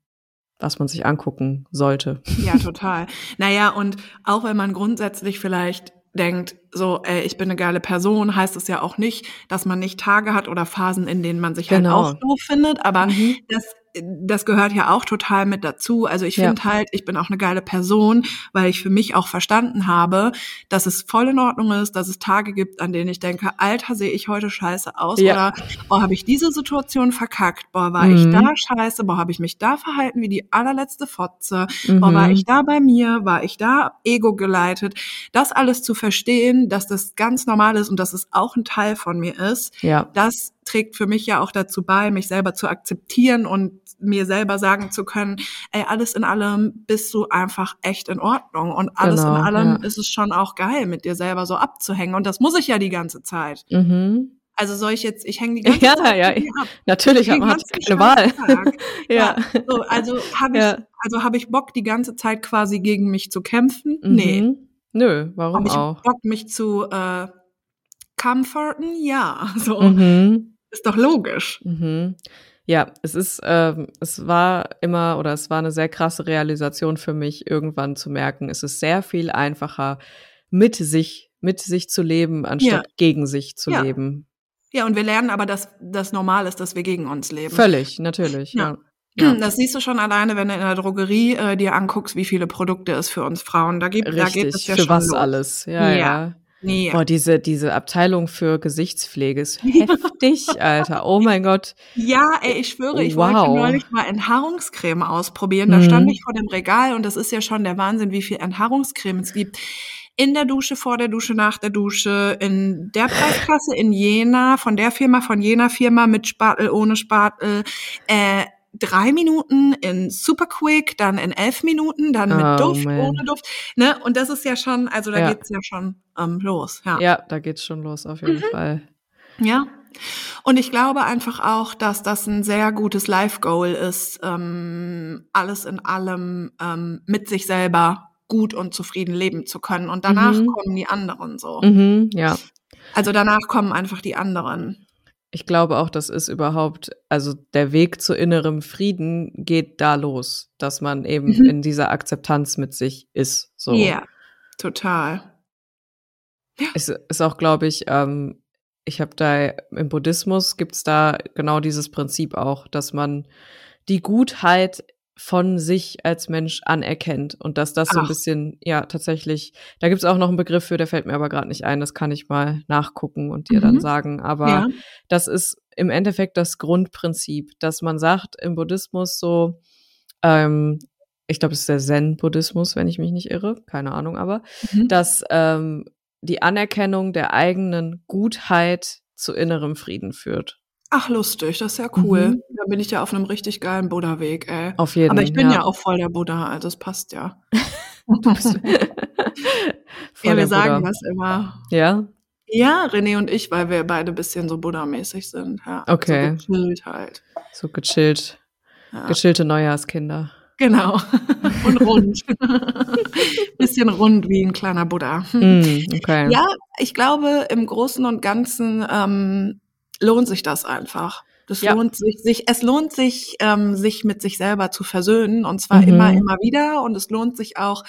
was man sich angucken sollte. Ja, total. naja, und auch wenn man grundsätzlich vielleicht denkt, so, ey, ich bin eine geile Person, heißt es ja auch nicht, dass man nicht Tage hat oder Phasen, in denen man sich halt genau. halt auch doof findet. Aber mhm. das das gehört ja auch total mit dazu. Also ich finde ja. halt, ich bin auch eine geile Person, weil ich für mich auch verstanden habe, dass es voll in Ordnung ist, dass es Tage gibt, an denen ich denke, Alter, sehe ich heute scheiße aus ja. oder boah, habe ich diese Situation verkackt, boah, war mhm. ich da scheiße, boah, habe ich mich da verhalten wie die allerletzte Fotze, mhm. boah, war mhm. ich da bei mir, war ich da ego geleitet. Das alles zu verstehen, dass das ganz normal ist und dass es auch ein Teil von mir ist, ja. das trägt für mich ja auch dazu bei, mich selber zu akzeptieren und mir selber sagen zu können, ey, alles in allem bist du einfach echt in Ordnung und alles genau, in allem ja. ist es schon auch geil, mit dir selber so abzuhängen und das muss ich ja die ganze Zeit. Mhm. Also soll ich jetzt, ich hänge die ganze ja, Zeit ja, ja. Natürlich, man hat keine Wahl. ja. ja. So, also habe ich, ja. also habe ich Bock, die ganze Zeit quasi gegen mich zu kämpfen? Mhm. Nee. Nö, warum hab ich auch? Bock, mich zu äh, comforten? Ja. So. Mhm. Ist doch logisch. Mhm. Ja, es ist, ähm, es war immer oder es war eine sehr krasse Realisation für mich, irgendwann zu merken, es ist sehr viel einfacher, mit sich, mit sich zu leben, anstatt ja. gegen sich zu ja. leben. Ja, und wir lernen aber, dass das normal ist, dass wir gegen uns leben. Völlig, natürlich, ja. ja. Das siehst du schon alleine, wenn du in der Drogerie äh, dir anguckst, wie viele Produkte es für uns Frauen da gibt. Richtig, da geht es ja für schon was los. alles. Ja, ja. ja. Nee. Boah, diese, diese Abteilung für Gesichtspflege ist heftig, Alter. Oh mein Gott. Ja, ey, ich schwöre, ich wow. wollte neulich mal Enthaarungscreme ausprobieren. Da mhm. stand ich vor dem Regal und das ist ja schon der Wahnsinn, wie viel Enthaarungscreme es gibt. In der Dusche, vor der Dusche, nach der Dusche, in der Preisklasse in Jena, von der Firma, von jener Firma, mit Spatel, ohne Spatel, äh, drei Minuten in super quick, dann in elf Minuten, dann mit oh, Duft, man. ohne Duft. Ne? Und das ist ja schon, also da ja. geht's ja schon ähm, los. Ja. ja, da geht's schon los, auf jeden mhm. Fall. Ja. Und ich glaube einfach auch, dass das ein sehr gutes Life-Goal ist, ähm, alles in allem ähm, mit sich selber gut und zufrieden leben zu können. Und danach mhm. kommen die anderen so. Mhm, ja. Also danach kommen einfach die anderen ich glaube auch, das ist überhaupt, also der Weg zu innerem Frieden geht da los, dass man eben mhm. in dieser Akzeptanz mit sich ist. So. Ja, total. Ja. Es ist auch, glaube ich, ähm, ich habe da im Buddhismus gibt's da genau dieses Prinzip auch, dass man die Gutheit von sich als Mensch anerkennt und dass das Ach. so ein bisschen, ja, tatsächlich, da gibt's auch noch einen Begriff für, der fällt mir aber gerade nicht ein, das kann ich mal nachgucken und dir mhm. dann sagen. Aber ja. das ist im Endeffekt das Grundprinzip, dass man sagt im Buddhismus so, ähm, ich glaube, es ist der Zen-Buddhismus, wenn ich mich nicht irre, keine Ahnung, aber, mhm. dass ähm, die Anerkennung der eigenen Gutheit zu innerem Frieden führt. Ach, lustig, das ist ja cool. Mhm. Da bin ich ja auf einem richtig geilen Buddha-Weg, ey. Auf jeden Fall. Aber ich bin ja. ja. auch voll der Buddha, also es passt ja. ja, wir sagen das immer. Ja? Ja, René und ich, weil wir beide ein bisschen so Buddha-mäßig sind. Ja, okay. So gechillt halt. So gechillt. Ja. Gechillte Neujahrskinder. Genau. Und rund. bisschen rund wie ein kleiner Buddha. Mm, okay. Ja, ich glaube, im Großen und Ganzen ähm, lohnt sich das einfach. Das ja. lohnt sich, sich, es lohnt sich, ähm, sich mit sich selber zu versöhnen und zwar mhm. immer, immer wieder und es lohnt sich auch,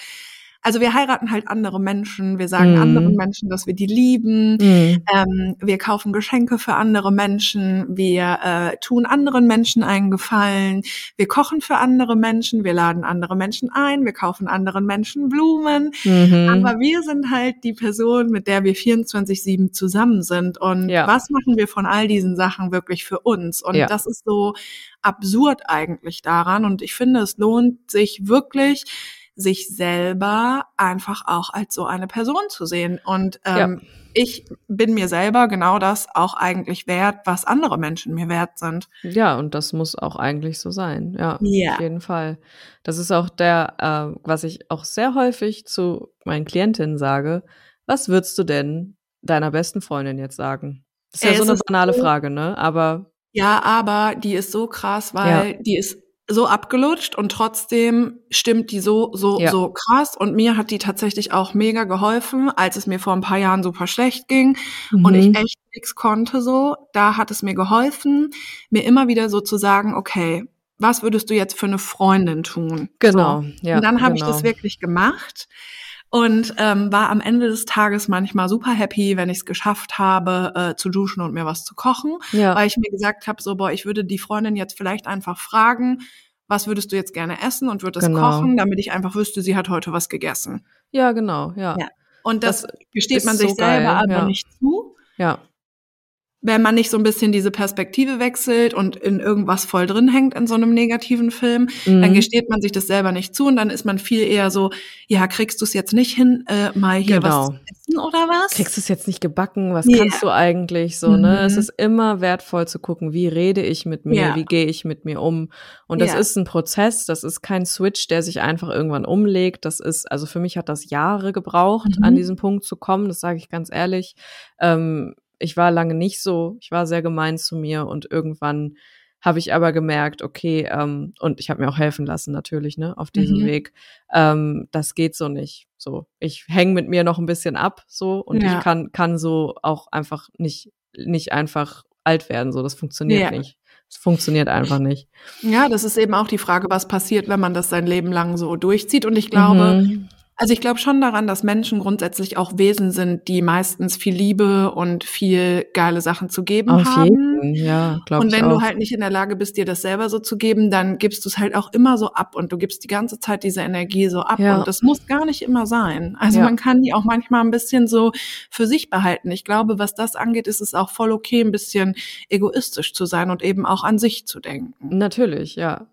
also wir heiraten halt andere Menschen, wir sagen mm. anderen Menschen, dass wir die lieben, mm. ähm, wir kaufen Geschenke für andere Menschen, wir äh, tun anderen Menschen einen Gefallen, wir kochen für andere Menschen, wir laden andere Menschen ein, wir kaufen anderen Menschen Blumen, mhm. aber wir sind halt die Person, mit der wir 24-7 zusammen sind und ja. was machen wir von all diesen Sachen wirklich für uns? Und ja. das ist so absurd eigentlich daran und ich finde, es lohnt sich wirklich, sich selber einfach auch als so eine Person zu sehen. Und ähm, ja. ich bin mir selber genau das auch eigentlich wert, was andere Menschen mir wert sind. Ja, und das muss auch eigentlich so sein. Ja, yeah. auf jeden Fall. Das ist auch der, äh, was ich auch sehr häufig zu meinen Klientinnen sage. Was würdest du denn deiner besten Freundin jetzt sagen? Das ist ja so eine banale so, Frage, ne? Aber ja, aber die ist so krass, weil ja. die ist so abgelutscht und trotzdem stimmt die so, so, ja. so krass. Und mir hat die tatsächlich auch mega geholfen, als es mir vor ein paar Jahren super schlecht ging mhm. und ich mhm. echt nichts konnte so. Da hat es mir geholfen, mir immer wieder so zu sagen, okay, was würdest du jetzt für eine Freundin tun? Genau. So. Ja, und dann habe genau. ich das wirklich gemacht. Und ähm, war am Ende des Tages manchmal super happy, wenn ich es geschafft habe, äh, zu duschen und mir was zu kochen, Ja. weil ich mir gesagt habe, so boah, ich würde die Freundin jetzt vielleicht einfach fragen, was würdest du jetzt gerne essen und würde es Genau. kochen, damit ich einfach wüsste, sie hat heute was gegessen. Ja, genau, ja. Ja. Und das, Das gesteht man sich so selber geil, aber ja. nicht zu. Ja. Wenn man nicht so ein bisschen diese Perspektive wechselt und in irgendwas voll drin hängt in so einem negativen Film, dann Mhm. gesteht man sich das selber nicht zu und dann ist man viel eher so, ja, kriegst du es jetzt nicht hin, äh, mal hier Genau. was zu essen oder was? Kriegst du es jetzt nicht gebacken? Was Ja. kannst du eigentlich so, ne? Es Mhm. ist immer wertvoll zu gucken, wie rede ich mit mir, Ja. wie gehe ich mit mir um. Und das Ja. ist ein Prozess, das ist kein Switch, der sich einfach irgendwann umlegt. Das ist, also für mich hat das Jahre gebraucht, Mhm. an diesen Punkt zu kommen, das sage ich ganz ehrlich. Ähm, ich war lange nicht so, ich war sehr gemein zu mir und irgendwann habe ich aber gemerkt, okay, ähm, und ich habe mir auch helfen lassen natürlich, ne, auf diesem Mhm. Weg. Ähm, das geht so nicht. So, ich hänge mit mir noch ein bisschen ab, so und Ja. ich kann kann so auch einfach nicht nicht einfach alt werden. So, das funktioniert Ja. nicht. Es funktioniert einfach nicht. Ja, das ist eben auch die Frage, was passiert, wenn man das sein Leben lang so durchzieht. Und ich glaube, Mhm. Also ich glaube schon daran, dass Menschen grundsätzlich auch Wesen sind, die meistens viel Liebe und viel geile Sachen zu geben auf haben. jeden, ja, glaube Und wenn du halt nicht in der Lage bist, dir das selber so zu geben, dann gibst du es halt auch immer so ab und du gibst die ganze Zeit diese Energie so ab. Ja. Und das muss gar nicht immer sein. Also Ja. man kann die auch manchmal ein bisschen so für sich behalten. Ich glaube, was das angeht, ist es auch voll okay, ein bisschen egoistisch zu sein und eben auch an sich zu denken. Natürlich, ja.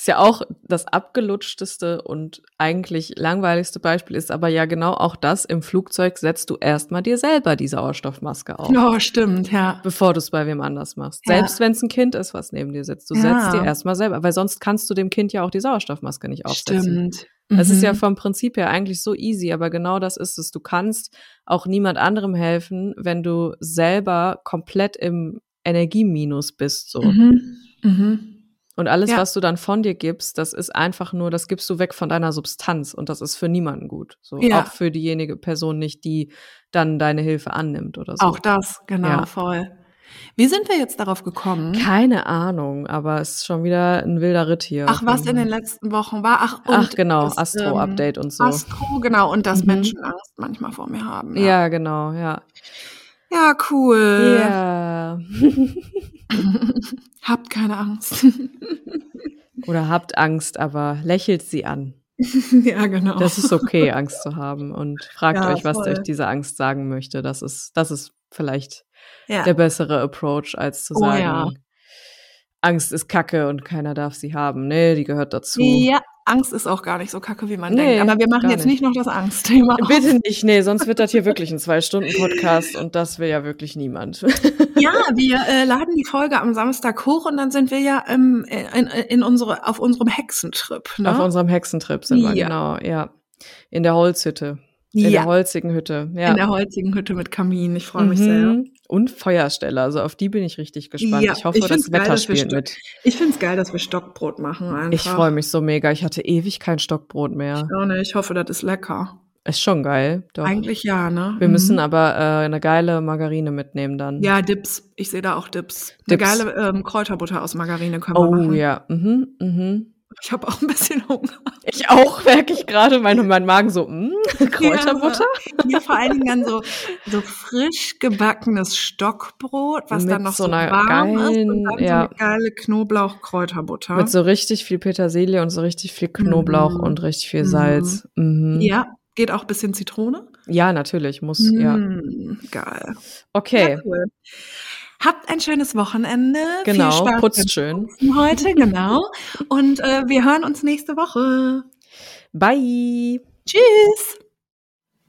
Ist ja auch das abgelutschteste und eigentlich langweiligste Beispiel ist aber ja genau auch das, im Flugzeug setzt du erstmal dir selber die Sauerstoffmaske auf. Oh, stimmt, ja. Bevor du es bei wem anders machst. Ja. Selbst wenn es ein Kind ist, was neben dir sitzt. Du Ja. setzt dir erstmal selber, weil sonst kannst du dem Kind ja auch die Sauerstoffmaske nicht aufsetzen. Stimmt. Das ist ja Mhm. vom Prinzip her eigentlich so easy, aber genau das ist es. Du kannst auch niemand anderem helfen, wenn du selber komplett im Energieminus bist, so. Mhm. Mhm. Und alles, Ja. was du dann von dir gibst, das ist einfach nur, das gibst du weg von deiner Substanz und das ist für niemanden gut. So Ja. auch für diejenige Person nicht, die dann deine Hilfe annimmt oder so. Auch das, genau, Ja. voll. Wie sind wir jetzt darauf gekommen? Keine Ahnung, aber es ist schon wieder ein wilder Ritt hier. Ach, was in den letzten Wochen war. Ach, und Ach genau, Astro-Update und so. Ähm, Astro, genau, und dass Mhm. Menschen Angst manchmal vor mir haben. Ja, Ja, genau, ja. Ja cool. Ja. Habt keine Angst. Oder habt Angst, aber lächelt sie an. ja, genau. Das ist okay, Angst zu haben. Und fragt Ja, euch, was voll. euch diese Angst sagen möchte. Das ist, das ist vielleicht ja. der bessere Approach, als zu Oh, sagen, ja. Angst ist Kacke und keiner darf sie haben. Nee, die gehört dazu. ja, Angst ist auch gar nicht so kacke, wie man Nee, denkt. Aber wir machen jetzt nicht. noch das Angstthema. Bitte nicht, nee, sonst wird das hier wirklich ein Zwei-Stunden-Podcast und das will ja wirklich niemand. Ja, wir äh, laden die Folge am Samstag hoch und dann sind wir ja ähm, in, in unsere, auf unserem Hexentrip. Ne? Auf unserem Hexentrip sind wir, Ja. genau, ja. In der Holzhütte. In der ja, holzigen Hütte, ja. in der holzigen Hütte mit Kamin. Ich freue mich sehr. Und Feuerstelle, also auf die bin ich richtig gespannt. Ja, ich hoffe, ich das Wetter wir spielt mit. Ich finde es geil, dass wir Stockbrot machen. Einfach. Ich freue mich so mega. Ich hatte ewig kein Stockbrot mehr. Ich, auch nicht. ich hoffe, das ist lecker. Ist schon geil, doch. Eigentlich ja, ne? Wir Mhm. müssen aber äh, eine geile Margarine mitnehmen dann. Ja, Dips. Ich sehe da auch Dips. Eine Dips. geile ähm, Kräuterbutter aus Margarine können wir Oh machen. ja. Mhm, mhm. Ich habe auch ein bisschen Hunger. Ich auch, merke ich gerade. Mein, mein Magen so, mm, Kräuterbutter? Ja, vor allen Dingen dann so, so frisch gebackenes Stockbrot, was Mit dann noch so so, warm ist und geilen- dann ja. so eine geile Knoblauch-Kräuterbutter. Mit so richtig viel Petersilie und so richtig viel Knoblauch Mhm. und richtig viel Mhm. Salz. Mhm. ja, geht auch ein bisschen Zitrone. ja, natürlich, muss, ja. Mm, Geil. Okay, Ja, cool. Habt ein schönes Wochenende. Viel genau, Spaß beim putzt schön. Heute, genau. Und äh, wir hören uns nächste Woche. Bye! Tschüss.